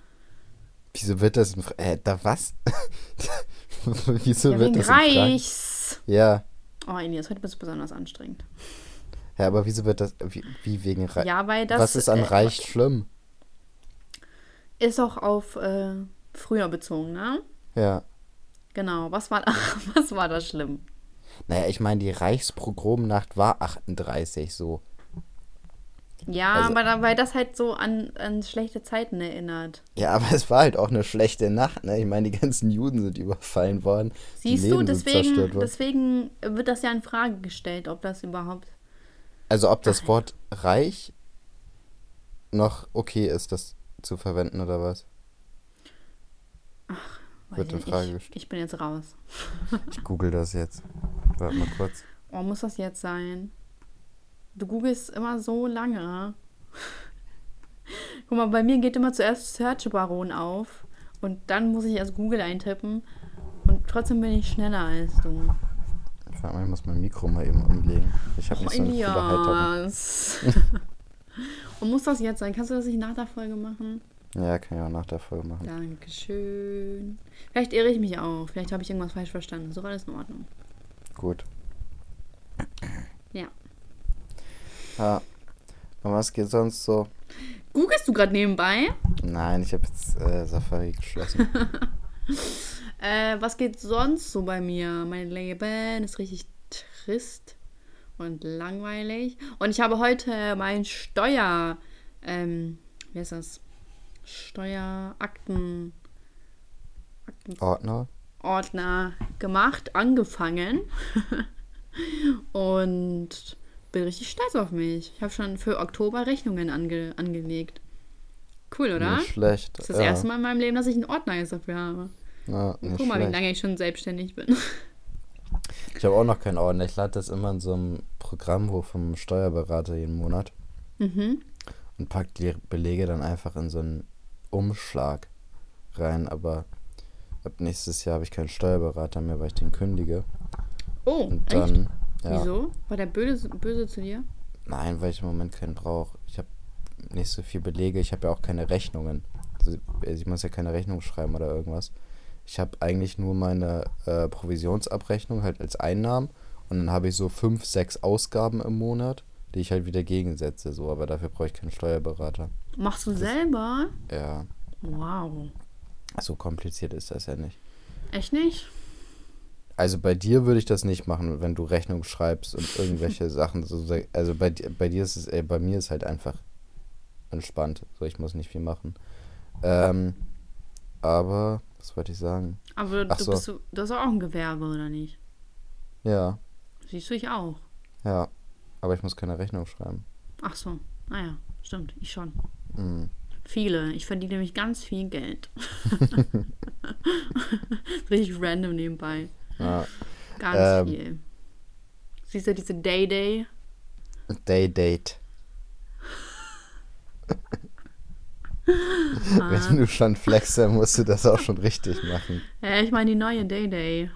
Wieso wird das in Fra äh, da was? Wieso Ja, wird wegen das in Frage? Reichs. Ja. Oh, Elias, heute bist du besonders anstrengend. Ja, aber wieso wird das, wie, wie wegen Reich? Ja, weil das was ist an äh, Reich schlimm? ist auch auf äh, früher bezogen, ne? Ja. Genau. Was war, was war da schlimm? Naja, ich meine, die Reichspogromnacht war 38 so. Ja, Also- aber weil das halt so an, an schlechte Zeiten erinnert. Ja, aber es war halt auch eine schlechte Nacht, ne? Ich meine, die ganzen Juden sind überfallen worden. Siehst du, deswegen, zerstört worden. deswegen wird das ja in Frage gestellt, ob das überhaupt. Also ob das Wort reich noch okay ist, das zu verwenden oder was? Wird in Frage ich, gestellt. ich bin jetzt raus. Ich google das jetzt. Warte mal kurz. Oh, muss das jetzt sein? Du googelst immer so lange. Guck mal, bei mir geht immer zuerst Search Baron auf und dann muss ich erst Google eintippen und trotzdem bin ich schneller als du. Warte mal, ich muss mein Mikro mal eben umlegen. Ich habe Oh, nicht so eine und muss das jetzt sein? Kannst du das nicht nach der Folge machen? Ja, kann ich auch nach der Folge machen. Dankeschön. Vielleicht irre ich mich auch. Vielleicht habe ich irgendwas falsch verstanden. So war alles in Ordnung. Gut. Ja. Ja. Und was geht sonst so? Googlest du gerade nebenbei? Nein, ich habe jetzt äh, Safari geschlossen. Äh, was geht sonst so bei mir? Mein Leben ist richtig trist und langweilig. Und ich habe heute mein Steuer, ähm, wie heißt das? Steuerakten, Ordner? Ordner gemacht, angefangen. und bin richtig stolz auf mich. Ich habe schon für Oktober Rechnungen ange angelegt. Cool, oder? Nicht schlecht. Das ist das ja. erste Mal in meinem Leben, dass ich einen Ordner jetzt dafür habe. Ja, Guck mal, wie schlecht. lange ich schon selbstständig bin. Ich habe auch noch keinen Ordner. Ich lade das immer in so einem Programm hoch vom Steuerberater jeden Monat mhm. und pack die Belege dann einfach in so einen Umschlag rein. Aber ab nächstes Jahr habe ich keinen Steuerberater mehr, weil ich den kündige. Oh, Und dann, ja. Wieso? War der böse, böse zu dir? Nein, weil ich im Moment keinen brauche. Ich habe nicht so viel Belege. Ich habe ja auch keine Rechnungen. Also ich muss ja keine Rechnung schreiben oder irgendwas. Ich habe eigentlich nur meine äh, Provisionsabrechnung halt als Einnahmen und dann habe ich so fünf, sechs Ausgaben im Monat, die ich halt wieder gegensetze. So, aber dafür brauche ich keinen Steuerberater. Machst du selber? Ja, Wow. So kompliziert ist das ja nicht. Echt nicht? Also bei dir würde ich das nicht machen, wenn du Rechnung schreibst und irgendwelche Sachen. So, also bei, bei dir ist es, äh, bei mir ist halt einfach entspannt. So, ich muss nicht viel machen. Ähm, aber, was wollte ich sagen? Aber Ach du so. bist du hast auch ein Gewerbe, oder nicht? Ja, Siehst du, ich auch. ja. Aber ich muss keine Rechnung schreiben. Ach so. Naja, stimmt. Ich schon. Mhm. Viele. Ich verdiene nämlich ganz viel Geld. Richtig random nebenbei. Ja. Ganz Ähm. viel. Siehst du diese Day-Day? Day Date. Ah. Wenn du schon dann musst du das auch schon richtig machen. Ja, ich meine die neue Day-Day.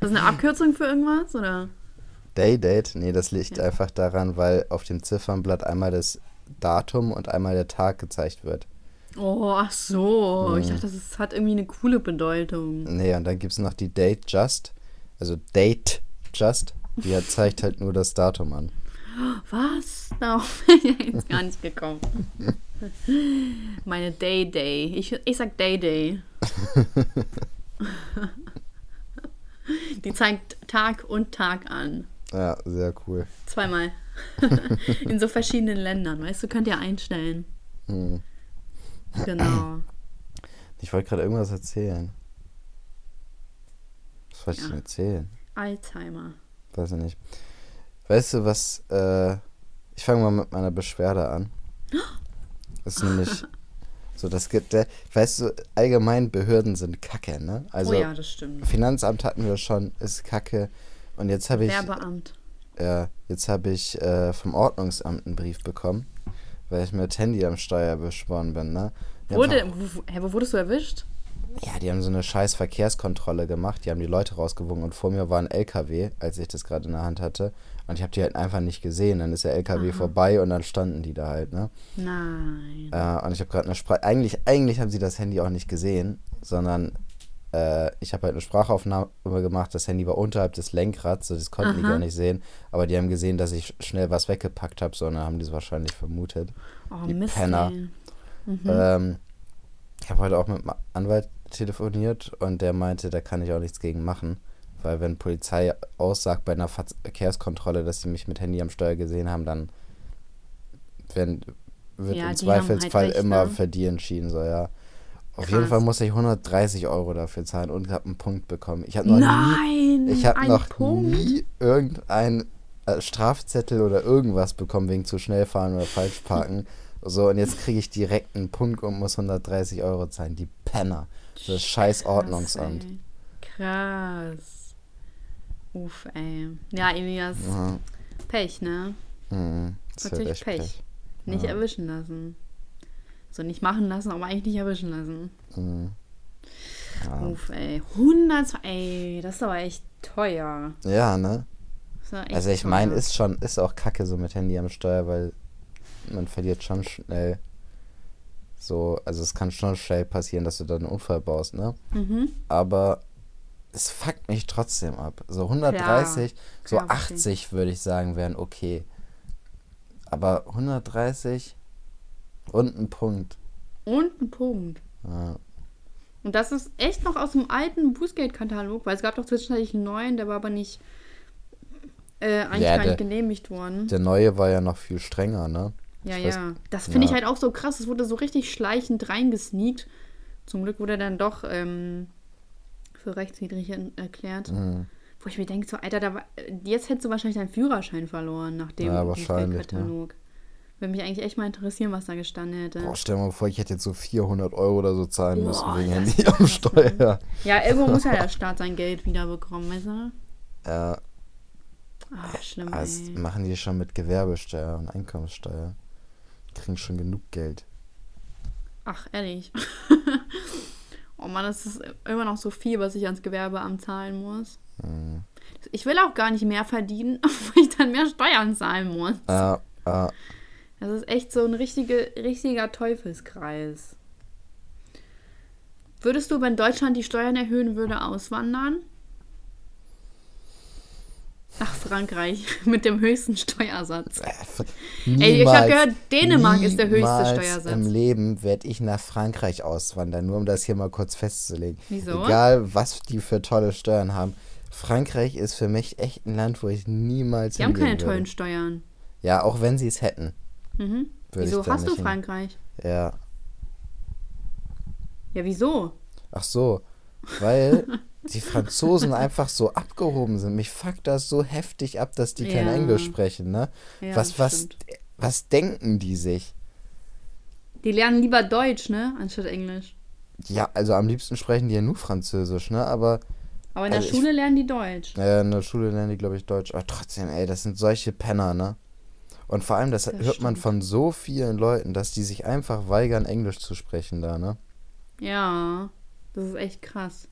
das ist eine Abkürzung für irgendwas, oder? Day Date? Nee, das liegt Ja. einfach daran, weil auf dem Ziffernblatt einmal das Datum und einmal der Tag gezeigt wird. Oh, ach so. Ich Mhm. dachte, das ist, hat irgendwie eine coole Bedeutung. Nee, und dann gibt es noch die Date Just. Also Date Just. Die zeigt halt nur das Datum an. Was? Darauf bin ich jetzt gar nicht gekommen. Meine Day-Day. Ich, ich sag Day-Day. Die zeigt Tag und Tag an. Ja, sehr cool. Zweimal. In so verschiedenen Ländern. Weißt du, könnt ihr einstellen. Hm. Genau. Ich wollte gerade irgendwas erzählen. Was wollte ich Ja. denn erzählen? Alzheimer. Weiß ich nicht. Weißt du, was, äh, ich fange mal mit meiner Beschwerde an. Das ist nämlich so, das gibt, der, weißt du, allgemein Behörden sind kacke, ne? Also, oh ja, das stimmt. Finanzamt hatten wir schon, ist kacke. Und jetzt habe ich, Werbeamt. ja, jetzt habe ich äh, vom Ordnungsamt einen Brief bekommen, weil ich mit Handy am Steuer beschworen bin, ne? Die Wurde, wo, hä, wo wurdest du erwischt? Ja, die haben so eine scheiß Verkehrskontrolle gemacht. Die haben die Leute rausgewogen und vor mir war ein LKW, als ich das gerade in der Hand hatte. Und ich habe die halt einfach nicht gesehen. Dann ist der LKW vorbei und dann standen die da halt, ne? Nein. Äh, und ich habe gerade eine Sprache. Eigentlich, eigentlich haben sie das Handy auch nicht gesehen, sondern äh, ich habe halt eine Sprachaufnahme gemacht. Das Handy war unterhalb des Lenkrads, so das konnten die Aha. gar nicht sehen. Aber die haben gesehen, dass ich schnell was weggepackt habe, sondern haben die es wahrscheinlich vermutet. Oh, die Mist. Penner. Mhm. Ähm, ich habe heute auch mit dem Anwalt telefoniert und der meinte, da kann ich auch nichts gegen machen. Weil wenn Polizei aussagt bei einer Verkehrskontrolle, dass sie mich mit Handy am Steuer gesehen haben, dann werden, wird Ja, im die halt Zweifelsfall recht, immer ne? für die entschieden. So, ja. Auf Krass. jeden Fall muss ich 130 Euro dafür zahlen und habe einen Punkt bekommen. Ich habe noch nie, Nein! ich habe noch Punkt. nie irgendein äh, Strafzettel oder irgendwas bekommen wegen zu schnell fahren oder falsch parken. So, und jetzt kriege ich direkt einen Punkt und muss 130 Euro zahlen. Die Penner. Das scheiß Ordnungsamt. Krass, ey. Krass. Uff, ey. Ja, Elias, Ja. Pech, ne? Mhm. Das Natürlich Pech. Pech. Nicht Ja. erwischen lassen. So nicht machen lassen, aber eigentlich nicht erwischen lassen. Mhm. Ja. Uff, ey. 100, ey, das ist aber echt teuer. ja, ne? Also ich meine, ist schon, ist auch kacke so mit Handy am Steuer, weil man verliert schon schnell so, also es kann schon schnell passieren, dass du da einen Unfall baust, ne? Mhm. Aber es fuckt mich trotzdem ab. So 130, so Klar, verstehe. 80 würde ich sagen, wären okay. Aber 130 und ein Punkt. Und ein Punkt. Ja. Und das ist echt noch aus dem alten Bußgeldkatalog, weil es gab doch zwischenzeitlich einen neuen, der war aber nicht äh, eigentlich Ja, gar der- nicht genehmigt worden. Der neue war ja noch viel strenger, ne? ja, ich weiß- ja. Das finde ich ja. halt auch so krass. Es wurde so richtig schleichend reingesneakt. Zum Glück wurde er dann doch ähm, für rechtswidrig erklärt. Mhm. Wo ich mir denke, so, Alter, da war, jetzt hättest du wahrscheinlich deinen Führerschein verloren nach dem Ja, wahrscheinlich, ne? Würde mich eigentlich echt mal interessieren, was da gestanden hätte. Boah, stell mal vor, ich hätte jetzt so 400 Euro oder so zahlen Boah, müssen wegen Handy am Steuer. Ja, irgendwo muss ja der Staat sein Geld wiederbekommen, weißt du? Ja, Ah, schlimm, das ey. machen die schon mit Gewerbesteuer und Einkommenssteuer. Die kriegen schon genug Geld. Ach, ehrlich. oh Mann, das ist immer noch so viel, was ich ans Gewerbeamt zahlen muss. Mhm. Ich will auch gar nicht mehr verdienen, wo ich dann mehr Steuern zahlen muss. Ja, ja. Das ist echt so ein richtige, richtiger Teufelskreis. Würdest du, wenn Deutschland die Steuern erhöhen würde, auswandern? Nach Frankreich mit dem höchsten Steuersatz. Ey, ich hab gehört, Dänemark ist der höchste niemals Steuersatz. Im Leben werde ich nach Frankreich auswandern, nur um das hier mal kurz festzulegen. Wieso? Egal, was die für tolle Steuern haben. Frankreich ist für mich echt ein Land, wo ich niemals Die haben keine würde. tollen Steuern. Ja, auch wenn sie es hätten. Mhm. Wieso ich hast du nicht hin. Frankreich? Ja. Ja, wieso? Ach so, weil die Franzosen einfach so abgehoben sind. Mich fuckt das so heftig ab, dass die kein Ja. Englisch sprechen, ne? Ja, was, was, was denken die sich? Die lernen lieber Deutsch, ne? Anstatt Englisch. Ja, also am liebsten sprechen die ja nur Französisch, ne? Aber Aber in der Also ich- Schule lernen die Deutsch. äh, in der Schule lernen die, glaube ich, Deutsch. Aber trotzdem, ey, das sind solche Penner, ne? Und vor allem, das, Das hört man stimmt. von so vielen Leuten, dass die sich einfach weigern, Englisch zu sprechen da, ne? Ja, das ist echt krass.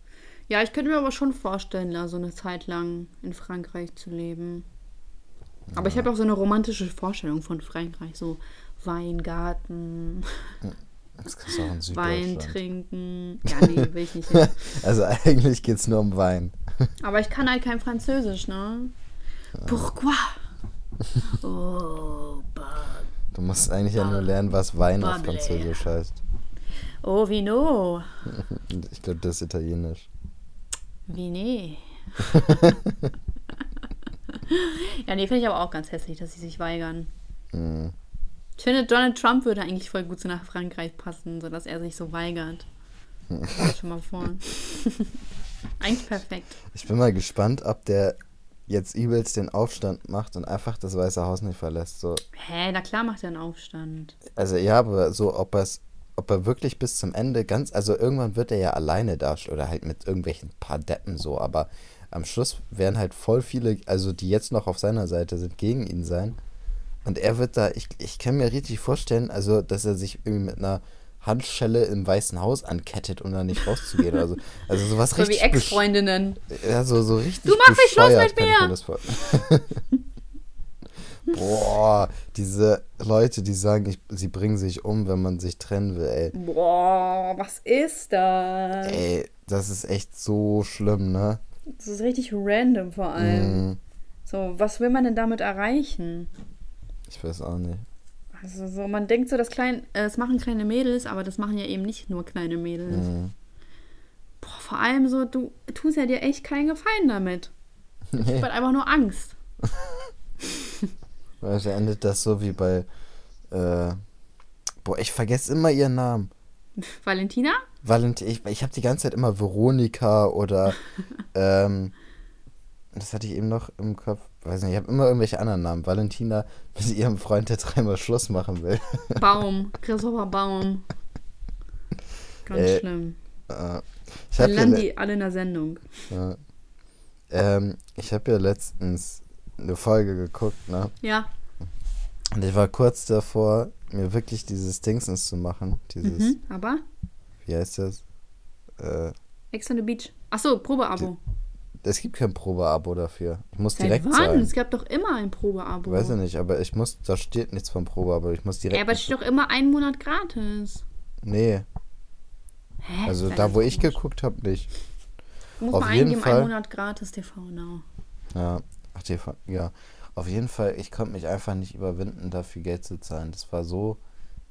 Ja, ich könnte mir aber schon vorstellen, da so eine Zeit lang in Frankreich zu leben. Aber ich habe auch so eine romantische Vorstellung von Frankreich. So Weingarten, Das kannst du auch in Wein trinken. Ja, nee, will ich nicht. hin. Also eigentlich geht's nur um Wein. Aber ich kann halt kein Französisch, ne? Pourquoi? Oh, Du musst eigentlich ja nur lernen, was Wein auf. Französisch heißt. oh Vino. Ich glaube, das ist Italienisch. Vine. ja, nee, finde ich aber auch ganz hässlich, dass sie sich weigern. Mhm. Ich finde, Donald Trump würde eigentlich voll gut so nach Frankreich passen, sodass er sich so weigert. Schon mal vor. eigentlich perfekt. Ich bin mal gespannt, ob der jetzt übelst den Aufstand macht und einfach das Weiße Haus nicht verlässt. So. Hä, na klar macht er einen Aufstand. Also ja, aber so, ob ob er wirklich bis zum Ende ganz, also irgendwann wird er ja alleine da oder halt mit irgendwelchen paar Deppen so, aber am Schluss werden halt voll viele, also die jetzt noch auf seiner Seite sind, gegen ihn sein. Und er wird da, ich, ich kann mir richtig vorstellen, also, dass er sich irgendwie mit einer Handschelle im Weißen Haus ankettet, um da nicht rauszugehen. Also, also sowas So wie richtig. besch- Ex-Freundinnen. Ja, so, so richtig. Du machst nicht Schluss mit mir! Boah, diese Leute, die sagen, ich, sie bringen sich um, wenn man sich trennen will, ey. Boah, was ist das? Ey, das ist echt so schlimm, ne? Das ist richtig random vor allem. Mhm, So, was will man denn damit erreichen? ich weiß auch nicht. Also so, man denkt so, das klein, äh, das machen kleine Mädels, aber das machen ja eben nicht nur kleine Mädels. Mhm. Boah, vor allem so, du tust ja dir echt keinen Gefallen damit. Ich Nee, hab einfach nur Angst. weil da endet das so wie bei. Äh, boah, ich vergesse immer ihren Namen. Valentina? Valentin, ich, ich habe die ganze Zeit immer Veronika oder. ähm, das hatte ich eben noch im Kopf. Weiß nicht, ich habe immer irgendwelche anderen Namen. Valentina mit ihrem Freund, der dreimal Schluss machen will. Baum. Christopher Baum. Ganz Äh, schlimm. Äh, ich Dann habe ja, landen le die alle in der Sendung. ja, ähm, ich hab ja letztens eine Folge geguckt, ne? Ja. Und ich war kurz davor, mir wirklich dieses Dingsens zu machen. Dieses, Mhm. Aber? wie heißt das? Äh, Ex on the Beach. Achso, Probeabo. Es gibt kein Probeabo dafür. Ich muss Seit direkt wann? zahlen. Es gab doch immer ein Probeabo. Weiß ich nicht, aber ich muss, da steht nichts vom Probeabo. Ich muss direkt. Ja, aber es steht doch immer einen Monat gratis. nee, Hä? also da, wo ich geguckt habe, nicht. Du musst auf mal jeden eingeben, Fall- einen Monat gratis TV Now. Ja, ach, die, ja. Auf jeden Fall, ich konnte mich einfach nicht überwinden, dafür Geld zu zahlen. Das war so.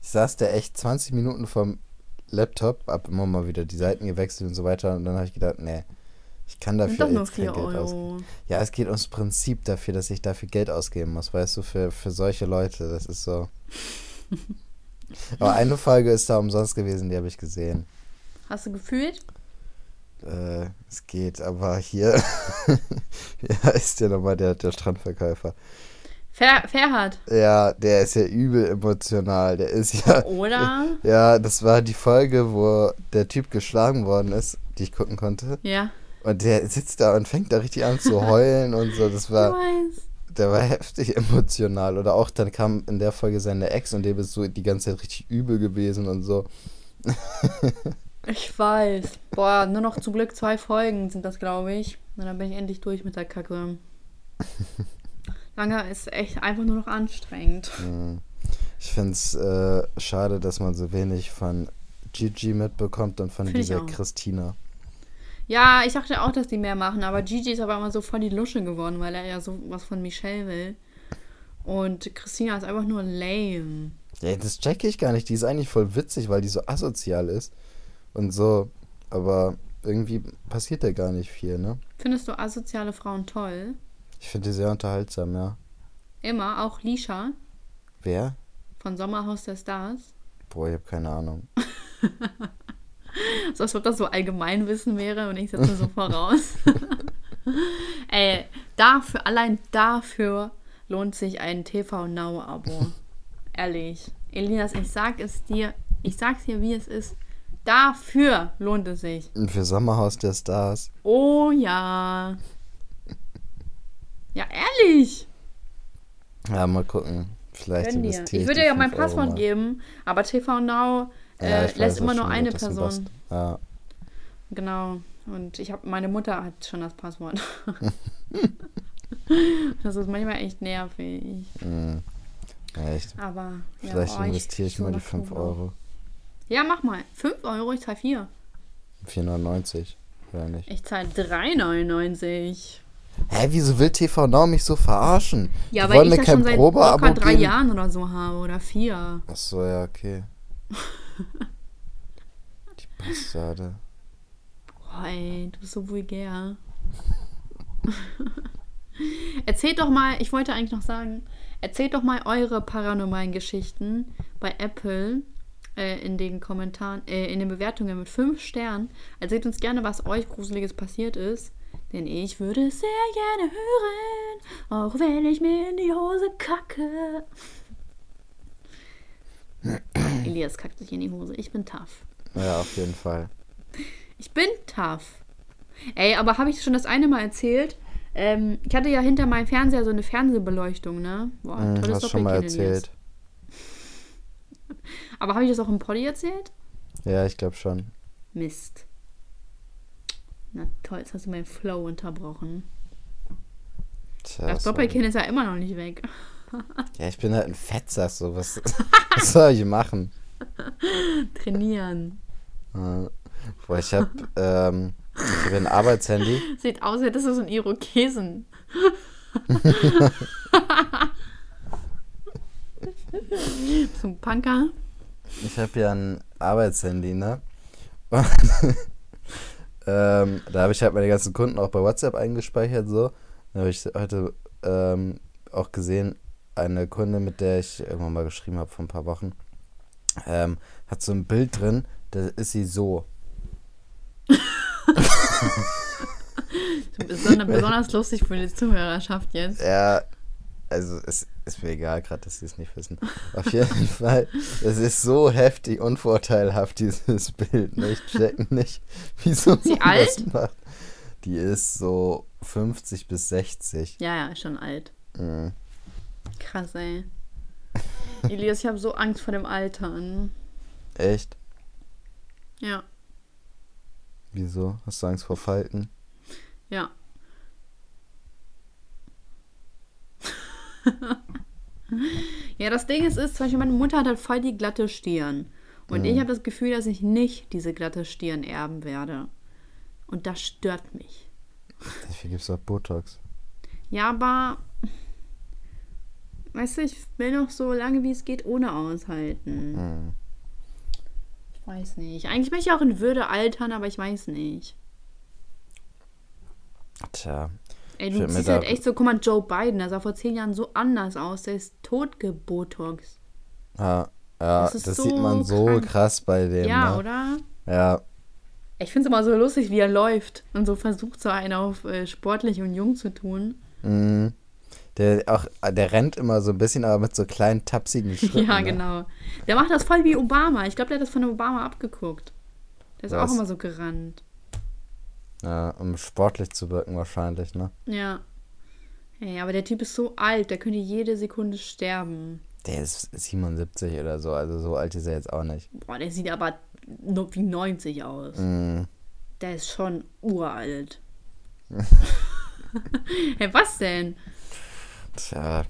Ich saß da echt 20 Minuten vom Laptop, hab immer mal wieder die Seiten gewechselt und so weiter. Und dann habe ich gedacht, nee, ich kann dafür doch nur jetzt kein 4 Geld ausgeben. Euro. Ja, es geht ums Prinzip dafür, dass ich dafür Geld ausgeben muss, weißt du, für, für solche Leute. Das ist so. Aber eine Folge ist da umsonst gewesen, die habe ich gesehen. Hast du gefühlt? Äh, es geht, aber hier. Wie heißt der nochmal, der, der Strandverkäufer? Fer Ferhat. Ja, der ist ja übel emotional. Der ist ja. Oder? Ja, das war die Folge, wo der Typ geschlagen worden ist, die ich gucken konnte. Ja. Und der sitzt da und fängt da richtig an zu heulen und so. Das war. Der war heftig emotional. Oder auch dann kam in der Folge seine Ex und dem ist so die ganze Zeit richtig übel gewesen und so. Ich weiß. Boah, nur noch zum Glück zwei Folgen sind das, glaube ich. Und dann bin ich endlich durch mit der Kacke. Lange ist echt einfach nur noch anstrengend. Hm. Ich finde es äh, schade, dass man so wenig von Gigi mitbekommt und von Find dieser. Christina. Ja, ich dachte auch, dass die mehr machen, aber Gigi ist aber immer so voll die Lusche geworden, weil er ja so was von Michelle will. Und Christina ist einfach nur lame. Ja, das checke ich gar nicht. Die ist eigentlich voll witzig, weil die so asozial ist. Und so. Aber irgendwie passiert da gar nicht viel, ne? Findest du asoziale Frauen toll? Ich finde die sehr unterhaltsam, ja. Immer, auch Lisha Wer? von Sommerhaus der Stars. Boah, ich habe keine Ahnung. So, als ob das so Allgemeinwissen wäre und ich setze so voraus. Ey, dafür, allein dafür lohnt sich ein TV Now-Abo. Ehrlich. Elias, ich sag es dir, ich sag's dir, wie es ist. Dafür lohnt es sich. Für Sommerhaus der Stars. Oh ja. Ja, ehrlich. Ja, mal gucken. Vielleicht investiere Ich würde die ja mein 5 Euro Passwort geben, aber TV Now Ja, weiß, lässt immer nur eine Person. Ja. Genau. Und ich habe, meine Mutter hat schon das Passwort. das ist manchmal echt nervig. Mhm. Ja, echt. Aber ja, Vielleicht oh, investiere ich so mal die nach 5 Knoblauch. Euro. Ja, mach mal. 5 Euro, ich zahle 4. 4,99. Oder nicht? Ich zahle 3,99. Hä, wieso will TV Now mich so verarschen? Ja, Die weil ich mir das schon seit Probeabo locker drei? Jahren oder so habe. Oder vier. Achso, ja, okay. Die Bastarde. Boah, ey, du bist so vulgär. erzählt doch mal, ich wollte eigentlich noch sagen, erzählt doch mal eure paranormalen Geschichten bei Apple äh, in den Kommentaren, äh, in den Bewertungen mit fünf Sternen. Erzählt uns gerne, was euch Gruseliges passiert ist. Denn ich würde es sehr gerne hören, auch wenn ich mir in die Hose kacke. Elias kackt sich in die Hose. Ich bin tough. Ja, auf jeden Fall. Ich bin tough. Ey, aber habe ich schon das eine Mal erzählt? Ähm, ich hatte ja hinter meinem Fernseher so eine Fernsehbeleuchtung, ne? Boah, Hm, tolles hast schon mal erzählt. Aber habe ich das auch im Poddy erzählt? Ja, ich glaube schon. Mist. Na toll, jetzt hast du meinen Flow unterbrochen. Tja, Das Doppelkinn ist ja immer noch nicht weg. Ja, ich bin halt ein Fettsack, so was, was soll ich machen? Trainieren. Äh, Boah, ich habe ähm, ich hab ein Arbeitshandy. Sieht aus, als hättest du so einen Irokesen. so ein Punker. Ich habe ja ein Arbeitshandy, ne? Ähm, da habe ich halt meine ganzen Kunden auch bei WhatsApp eingespeichert, so. Da habe ich heute ähm, auch gesehen, eine Kunde, mit der ich irgendwann mal geschrieben habe vor ein paar Wochen, ähm, hat so ein Bild drin, da ist sie so. Besonders, besonders lustig für die Zuhörerschaft jetzt. Ja, also es ist mir egal gerade, dass sie es nicht wissen. Auf jeden Fall, es ist so heftig unvorteilhaft, dieses Bild. Ne? Ich check nicht, wieso Sie das alt? macht. Die ist so 50 bis 60. Ja, ja, schon alt. Mhm. Krass, ey. Elias, ich habe so Angst vor dem Altern. Echt? Ja. Wieso? Hast du Angst vor Falten? Ja. ja, das Ding ist, ist, zum Beispiel meine Mutter hat halt voll die glatte Stirn. Und mhm. ich habe das Gefühl, dass ich nicht diese glatte Stirn erben werde. Und das stört mich. Dafür gibt es auch Botox. Ja, aber Weißt du, ich will noch so lange wie es geht ohne aushalten. Hm. Ich weiß nicht. Eigentlich möchte ich auch in Würde altern, aber ich weiß nicht. Tja. Ey, du siehst halt echt so, guck mal, Joe Biden, der sah vor zehn Jahren so anders aus. Der ist totgebotox. Ja, ja Das das, ist sieht so man so krank. krass bei dem. Ja, ne? oder? Ja, Ich finde es immer so lustig, wie er läuft und so versucht, so einen auf äh, sportlich und jung zu tun. mhm. Der auch, der rennt immer so ein bisschen, aber mit so kleinen tapsigen Schritten. ja, ne? genau. Der macht das voll wie Obama. Ich glaube, der hat das von Obama abgeguckt. Der ist Was? auch immer so gerannt. Ja, um sportlich zu wirken wahrscheinlich, ne? Ja. Hey, aber der Typ ist so alt, der könnte jede Sekunde sterben. Der ist 77 oder so, also so alt ist er jetzt auch nicht. Boah, der sieht aber wie 90 aus. Mhm. Der ist schon uralt. hey, was denn? Tja,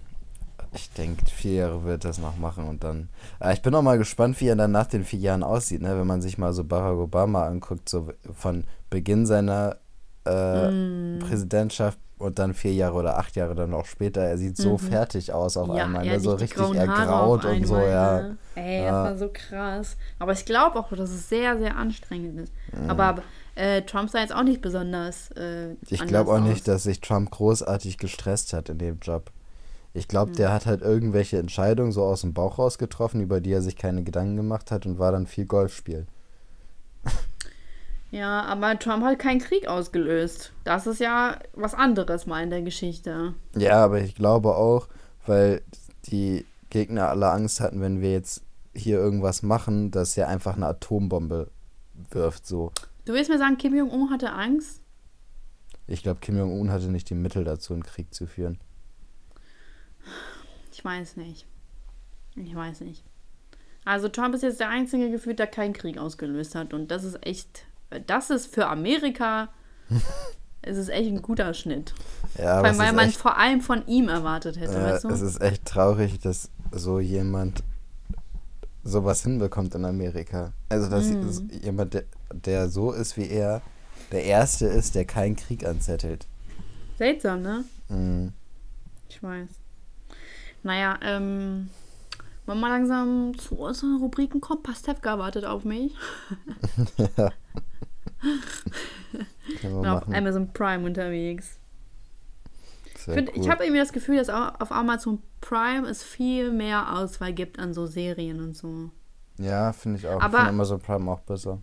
ich denke, vier Jahre wird das noch machen und dann. Äh, ich bin auch mal gespannt, wie er dann nach den vier Jahren aussieht, ne? Wenn man sich mal so Barack Obama anguckt, so von Beginn seiner äh, Mm. Präsidentschaft und dann vier Jahre oder acht Jahre dann auch später. Er sieht so fertig aus auf einmal, ne? so richtig ergraut und so, ja. ne? Ey, Ja. das war so krass. Aber ich glaube auch, dass es sehr, sehr anstrengend ist. Aber äh, Trump sah jetzt auch nicht besonders. Äh, Ich glaube auch aus. nicht, dass sich Trump großartig gestresst hat in dem Job. Ich glaube, Hm. der hat halt irgendwelche Entscheidungen so aus dem Bauch raus getroffen, über die er sich keine Gedanken gemacht hat und war dann viel Golf spielen. Ja, aber Trump hat keinen Krieg ausgelöst. Das ist ja was anderes mal in der Geschichte. Ja, aber ich glaube auch, weil die Gegner alle Angst hatten, wenn wir jetzt hier irgendwas machen, dass er einfach eine Atombombe wirft, so. Du willst mir sagen, Kim Jong-un hatte Angst? Ich glaube, Kim Jong-un hatte nicht die Mittel dazu, einen Krieg zu führen. Ich weiß nicht. Ich weiß nicht. Also Trump ist jetzt der einzige gefühlt, der keinen Krieg ausgelöst hat. Und das ist echt, das ist für Amerika, es ist echt ein guter Schnitt. Ja, weil ist man echt, vor allem von ihm erwartet hätte, äh, weißt du? es ist echt traurig, dass so jemand sowas hinbekommt in Amerika. Also, dass Mhm. jemand, der, der so ist wie er, der Erste ist, der keinen Krieg anzettelt. Seltsam, ne? Mhm. Ich weiß. Naja, ähm, wollen wir langsam zu unseren Rubriken kommen? Pastewka wartet auf mich. Wir Bin auf. Amazon Prime unterwegs. Find, Ich cool. habe irgendwie das Gefühl, dass au- auf Amazon Prime es viel mehr Auswahl gibt an so Serien und so. Ja, finde ich auch. Aber- ich finde Amazon Prime auch besser.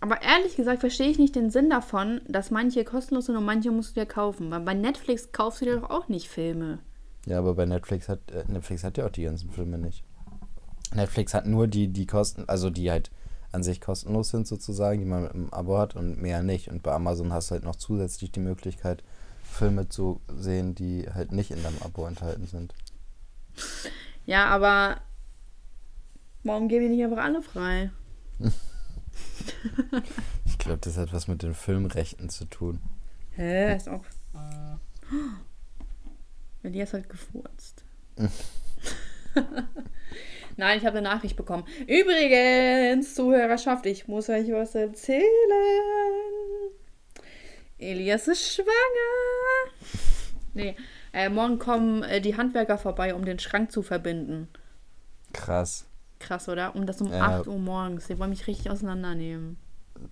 Aber ehrlich gesagt verstehe ich nicht den Sinn davon, dass manche kostenlos sind und manche musst du dir kaufen. Weil bei Netflix kaufst du dir doch auch nicht Filme. Ja, aber bei Netflix hat äh, Netflix hat ja auch die ganzen Filme nicht. Netflix hat nur die, die kosten, also die halt an sich kostenlos sind sozusagen, die man im Abo hat und mehr nicht. Und bei Amazon hast du halt noch zusätzlich die Möglichkeit, Filme zu sehen, die halt nicht in deinem Abo enthalten sind. Ja, aber warum geben die nicht einfach alle frei? Ich glaube, das hat was mit den Filmrechten zu tun. Hä? Ist auch. Elias hat gefurzt. Nein, ich habe eine Nachricht bekommen. Übrigens, Zuhörerschaft, ich muss euch was erzählen. Elias ist schwanger. Nee, äh, morgen kommen äh, die Handwerker vorbei, um den Schrank zu verbinden. Krass. Krass, oder? Um das um Ja. 8 Uhr morgens. Die wollen mich richtig auseinandernehmen.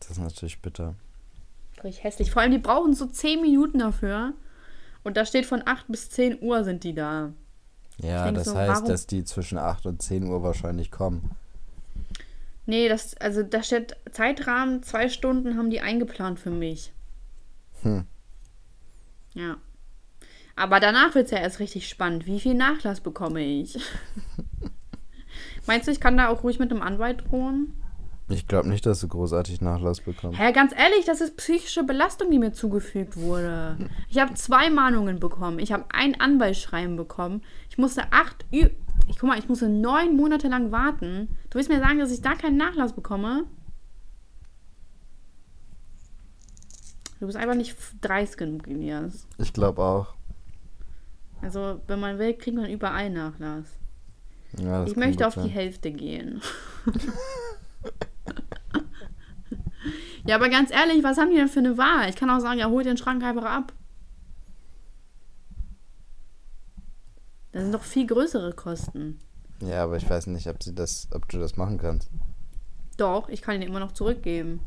Das ist natürlich bitter. Richtig hässlich. Vor allem, die brauchen so 10 Minuten dafür. Und da steht von 8 bis 10 Uhr sind die da. Ja, das so, heißt, warum- dass die zwischen 8 und 10 Uhr wahrscheinlich kommen. Nee, das, also da steht Zeitrahmen, zwei Stunden haben die eingeplant für mich. Hm. Ja. Aber danach wird es ja erst richtig spannend. Wie viel Nachlass bekomme ich? Meinst du, ich kann da auch ruhig mit einem Anwalt drohen? Ich glaube nicht, dass du großartig Nachlass bekommst. Hä, ganz ehrlich, das ist psychische Belastung, die mir zugefügt wurde. Ich habe zwei Mahnungen bekommen. Ich habe ein Anwaltsschreiben bekommen. Ich musste acht, Ü ich guck mal, ich musste neun Monate lang warten. Du willst mir sagen, dass ich da keinen Nachlass bekomme? Du bist einfach nicht dreist genug, Elias. Ich glaube auch. Also, wenn man will, kriegt man überall Nachlass. Ja, Ich möchte auf die sein. Hälfte gehen. ja, aber ganz ehrlich, was haben die denn für eine Wahl? Ich kann auch sagen, ja, hol den Schrank einfach ab. Das sind doch viel größere Kosten. Ja, aber ich weiß nicht, ob sie das, ob du das machen kannst. Doch, ich kann ihn immer noch zurückgeben.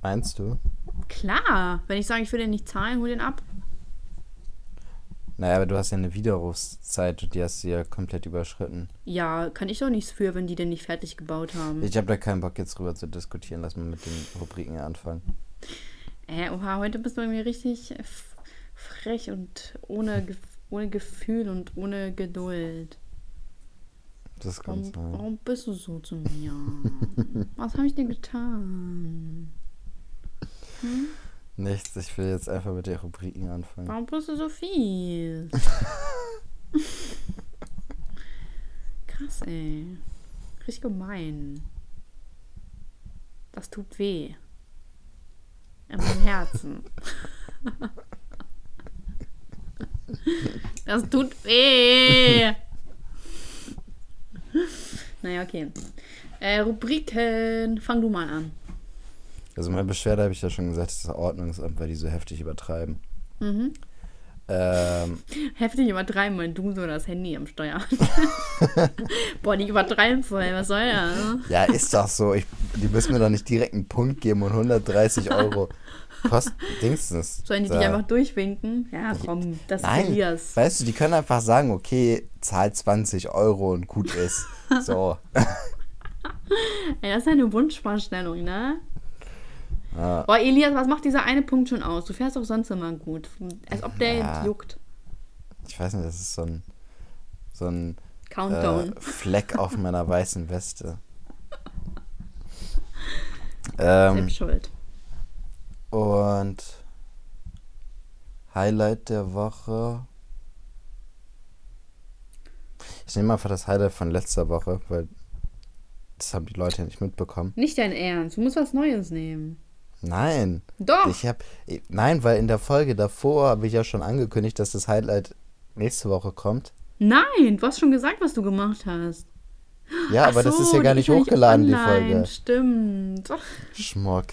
Meinst du? Klar, wenn ich sage, ich will den nicht zahlen, hol den ab. Naja, aber du hast ja eine Widerrufszeit und die hast du ja komplett überschritten. Ja, kann ich doch nichts für, wenn die den nicht fertig gebaut haben. Ich habe da keinen Bock jetzt drüber zu diskutieren. Lass mal mit den Rubriken anfangen. Äh, oha, heute bist du bei mir richtig frech und ohne, Ge ohne Gefühl und ohne Geduld. Das kann Warum, sein. warum bist du so zu mir? Was habe ich dir getan? Nichts, ich will jetzt einfach mit den Rubriken anfangen. Warum bist du so fies? Krass, ey. Richtig gemein. Das tut weh. In meinem Herzen. Das tut weh. Naja, okay. Äh, Rubriken. Fang du mal an. Also meine Beschwerde habe ich ja schon gesagt, ist das Ordnungsamt, weil die so heftig übertreiben. Mhm. Ähm, Heftig übertreiben, weil du so das Handy am Steuer. Boah, die übertreiben voll. Was soll das? ja, ist doch so. Ich, die müssen mir doch nicht direkt einen Punkt geben und 130 Euro kostet Dingsens. Sollen die da. dich einfach durchwinken? Ja, komm, das Nein, verlierst. weißt du, die können einfach sagen, okay, zahl 20 Euro und gut ist. So. Ey, das ist eine Wunschvorstellung, ne? Ja. Boah, Elias, was macht dieser eine Punkt schon aus? Du fährst doch sonst immer gut. Als ob der Ja. juckt. Ich weiß nicht, das ist so ein, so ein Countdown. äh, Fleck auf meiner weißen Weste. Ähm, schuld. und Highlight der Woche. Ich nehme einfach das Highlight von letzter Woche, weil das haben die Leute ja nicht mitbekommen. Nicht dein Ernst. Du musst was Neues nehmen. Nein. Doch. Ich habe nein, weil in der Folge davor habe ich ja schon angekündigt, dass das Highlight nächste Woche kommt. Nein, du hast schon gesagt, was du gemacht hast. Ja, Ach aber das so, ist ja gar die nicht hochgeladen, die online. Folge. Stimmt. Ach, Schmock.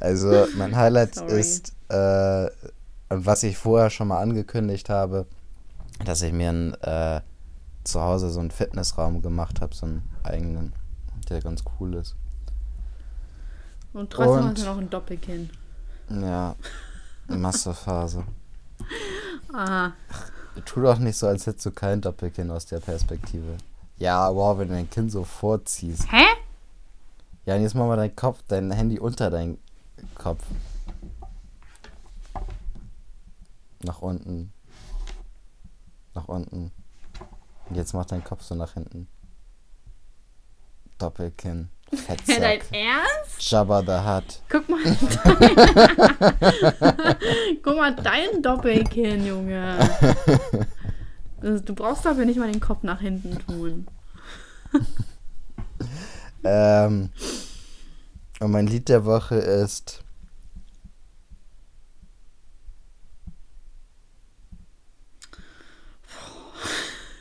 also mein Highlight Sorry. ist, äh, was ich vorher schon mal angekündigt habe, dass ich mir ein, äh, zu Hause so einen Fitnessraum gemacht habe, so einen eigenen, der ganz cool ist. Und trotzdem Und- hast du noch ein Doppelkinn. Ja, Massephase. Aha. Tu doch nicht so, als hättest du kein Doppelkinn aus der Perspektive. Ja, wow, wenn du dein Kinn so vorziehst. Hä? Ja, und jetzt mach mal dein Kopf, dein Handy unter deinen Kopf. Nach unten. Nach unten. Und jetzt mach dein Kopf so nach hinten. Doppelkinn. Dein Fettsack. Ernst? Jabba the Hutt. Guck mal. Guck mal, dein Doppelkinn, Junge. Du brauchst dafür nicht mal den Kopf nach hinten tun. Ähm, und mein Lied der Woche ist.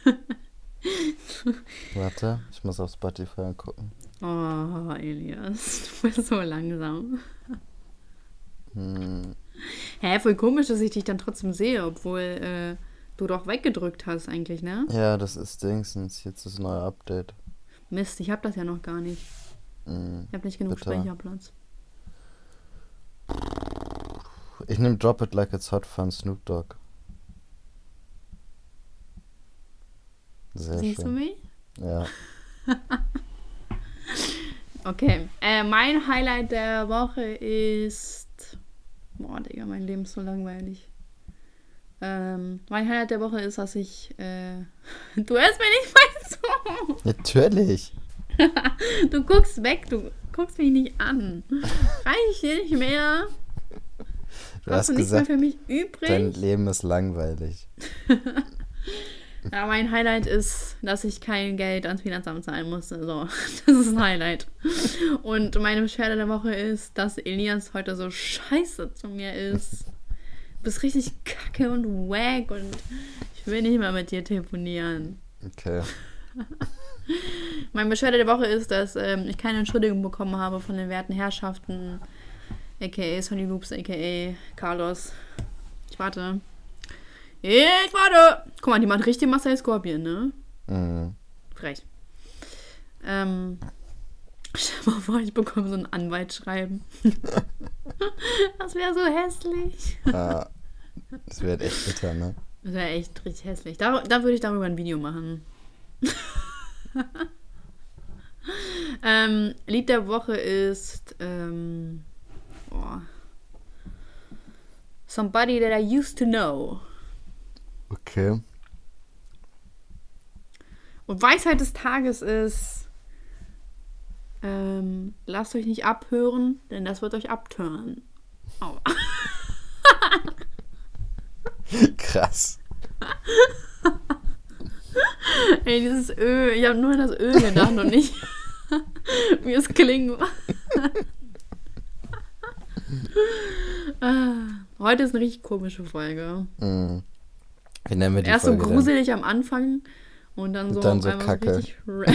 Warte, ich muss auf Spotify gucken. Oh, Elias, du bist so langsam. Hm, Hä, voll komisch, dass ich dich dann trotzdem sehe, obwohl äh, du doch weggedrückt hast eigentlich, ne? ja, das ist Dingsens. Jetzt ist ein neuer Update. Mist, ich hab das ja noch gar nicht. Hm. Ich hab nicht genug Bitte. Speicherplatz. Ich nehme Drop It Like It's Hot von Snoop Dogg. Sehr Siehst du schön. mich? Ja. Okay, äh, mein Highlight der Woche ist. Boah, Digga, mein Leben ist so langweilig. Ähm, mein Highlight der Woche ist, dass ich. Äh, du hörst mir nicht mal zu. Natürlich. Du guckst weg, du guckst mich nicht an. Reicht nicht mehr. Du Hast hast du nichts mehr gesagt, für mich dein übrig? Leben ist langweilig. Ja, mein Highlight ist, dass ich kein Geld ans Finanzamt zahlen musste. So, das ist ein Highlight. Und meine Beschwerde der Woche ist, dass Elias heute so scheiße zu mir ist. bist richtig kacke und wack und ich will nicht mehr mit dir telefonieren. Okay. Mein Beschwerde der Woche ist, dass ähm, ich keine Entschuldigung bekommen habe von den werten Herrschaften, a.k.a. Sonny Loops, a.k.a. Carlos. Ich warte. Ich warte! Guck mal, die macht richtig Marcel Scorpion, ne? Mhm. Frech. Ähm, stell mal vor, ich bekomme so ein Anwaltsschreiben. das wäre so hässlich. Ja, das wird echt bitter, ne? Das wäre echt richtig hässlich. Da, da würde ich darüber ein Video machen. ähm, Lied der Woche ist ähm, boah. Somebody That I Used to Know. Okay. Und Weisheit des Tages ist, ähm, lasst euch nicht abhören, denn das wird euch abtören. Aua. Krass. Ey, dieses Ö, ich habe nur an das Ö gedacht und nicht, wie es klingt. Ah, Heute ist eine richtig komische Folge. Mhm. Wie nennen wir die Erst so Folge denn? gruselig am Anfang und dann so, dann auf so Kacke. richtig ra-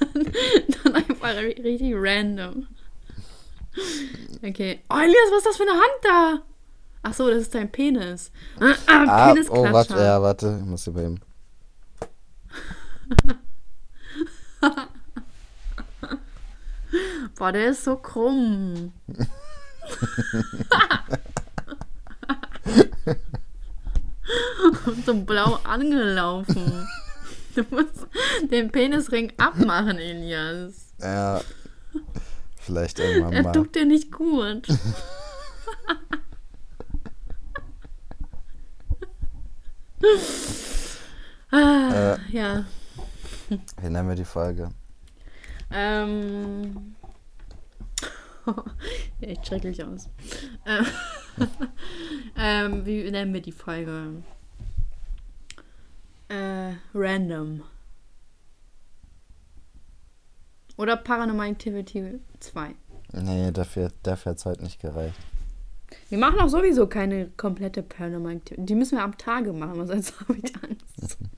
dann, dann einfach ri- richtig random. Okay. Oh, Elias, was ist das für eine Hand da? Ach so, das ist dein Penis. Ah, ah, Ah, oh, warte, ja, warte. Ich muss über ihm. Boah, der ist so krumm. So blau angelaufen. Du musst den Penisring abmachen, Elias. Ja. Vielleicht irgendwann Er mal. tut dir nicht gut. ah, Äh. ja. Wie nennen wir die Folge? Ähm. echt schrecklich aus. Ähm, ähm, wie nennen wir die Folge? Äh, random. Oder Paranormal Activity 2. Nee, dafür, dafür hat es heute nicht gereicht. Wir machen auch sowieso keine komplette Paranormal Activity. Die müssen wir am Tage machen, was sonst habe ich Angst.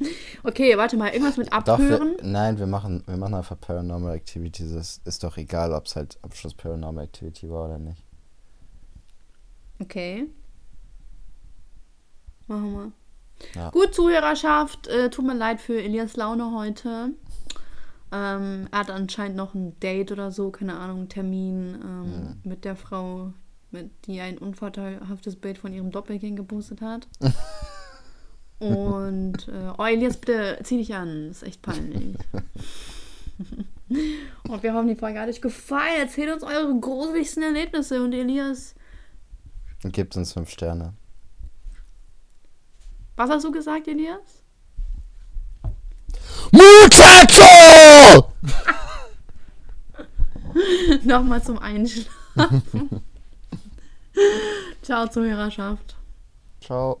Okay, warte mal, irgendwas mit Doch, wir, Abhören. nein, wir machen, wir machen einfach Paranormal Activity. Das ist doch egal, ob es halt Abschluss Paranormal Activity war oder nicht. Okay. Machen wir. Ja. Gut, Zuhörerschaft, äh, tut mir leid für Elias Laune heute. Ähm, er hat anscheinend noch ein Date oder so, keine Ahnung, einen Termin ähm, mit der Frau, mit, die ein unvorteilhaftes Bild von ihrem Doppelgänger gepostet hat. Und, äh, oh Elias, bitte zieh dich an, ist echt peinlich. und wir hoffen, die Folge hat euch gefallen. Erzählt uns eure gruseligsten Erlebnisse und Elias, Und gebt uns fünf Sterne. was hast du gesagt, Elias? Muchacho! Nochmal zum Einschlafen. Ciao, Zuhörerschaft. Ciao.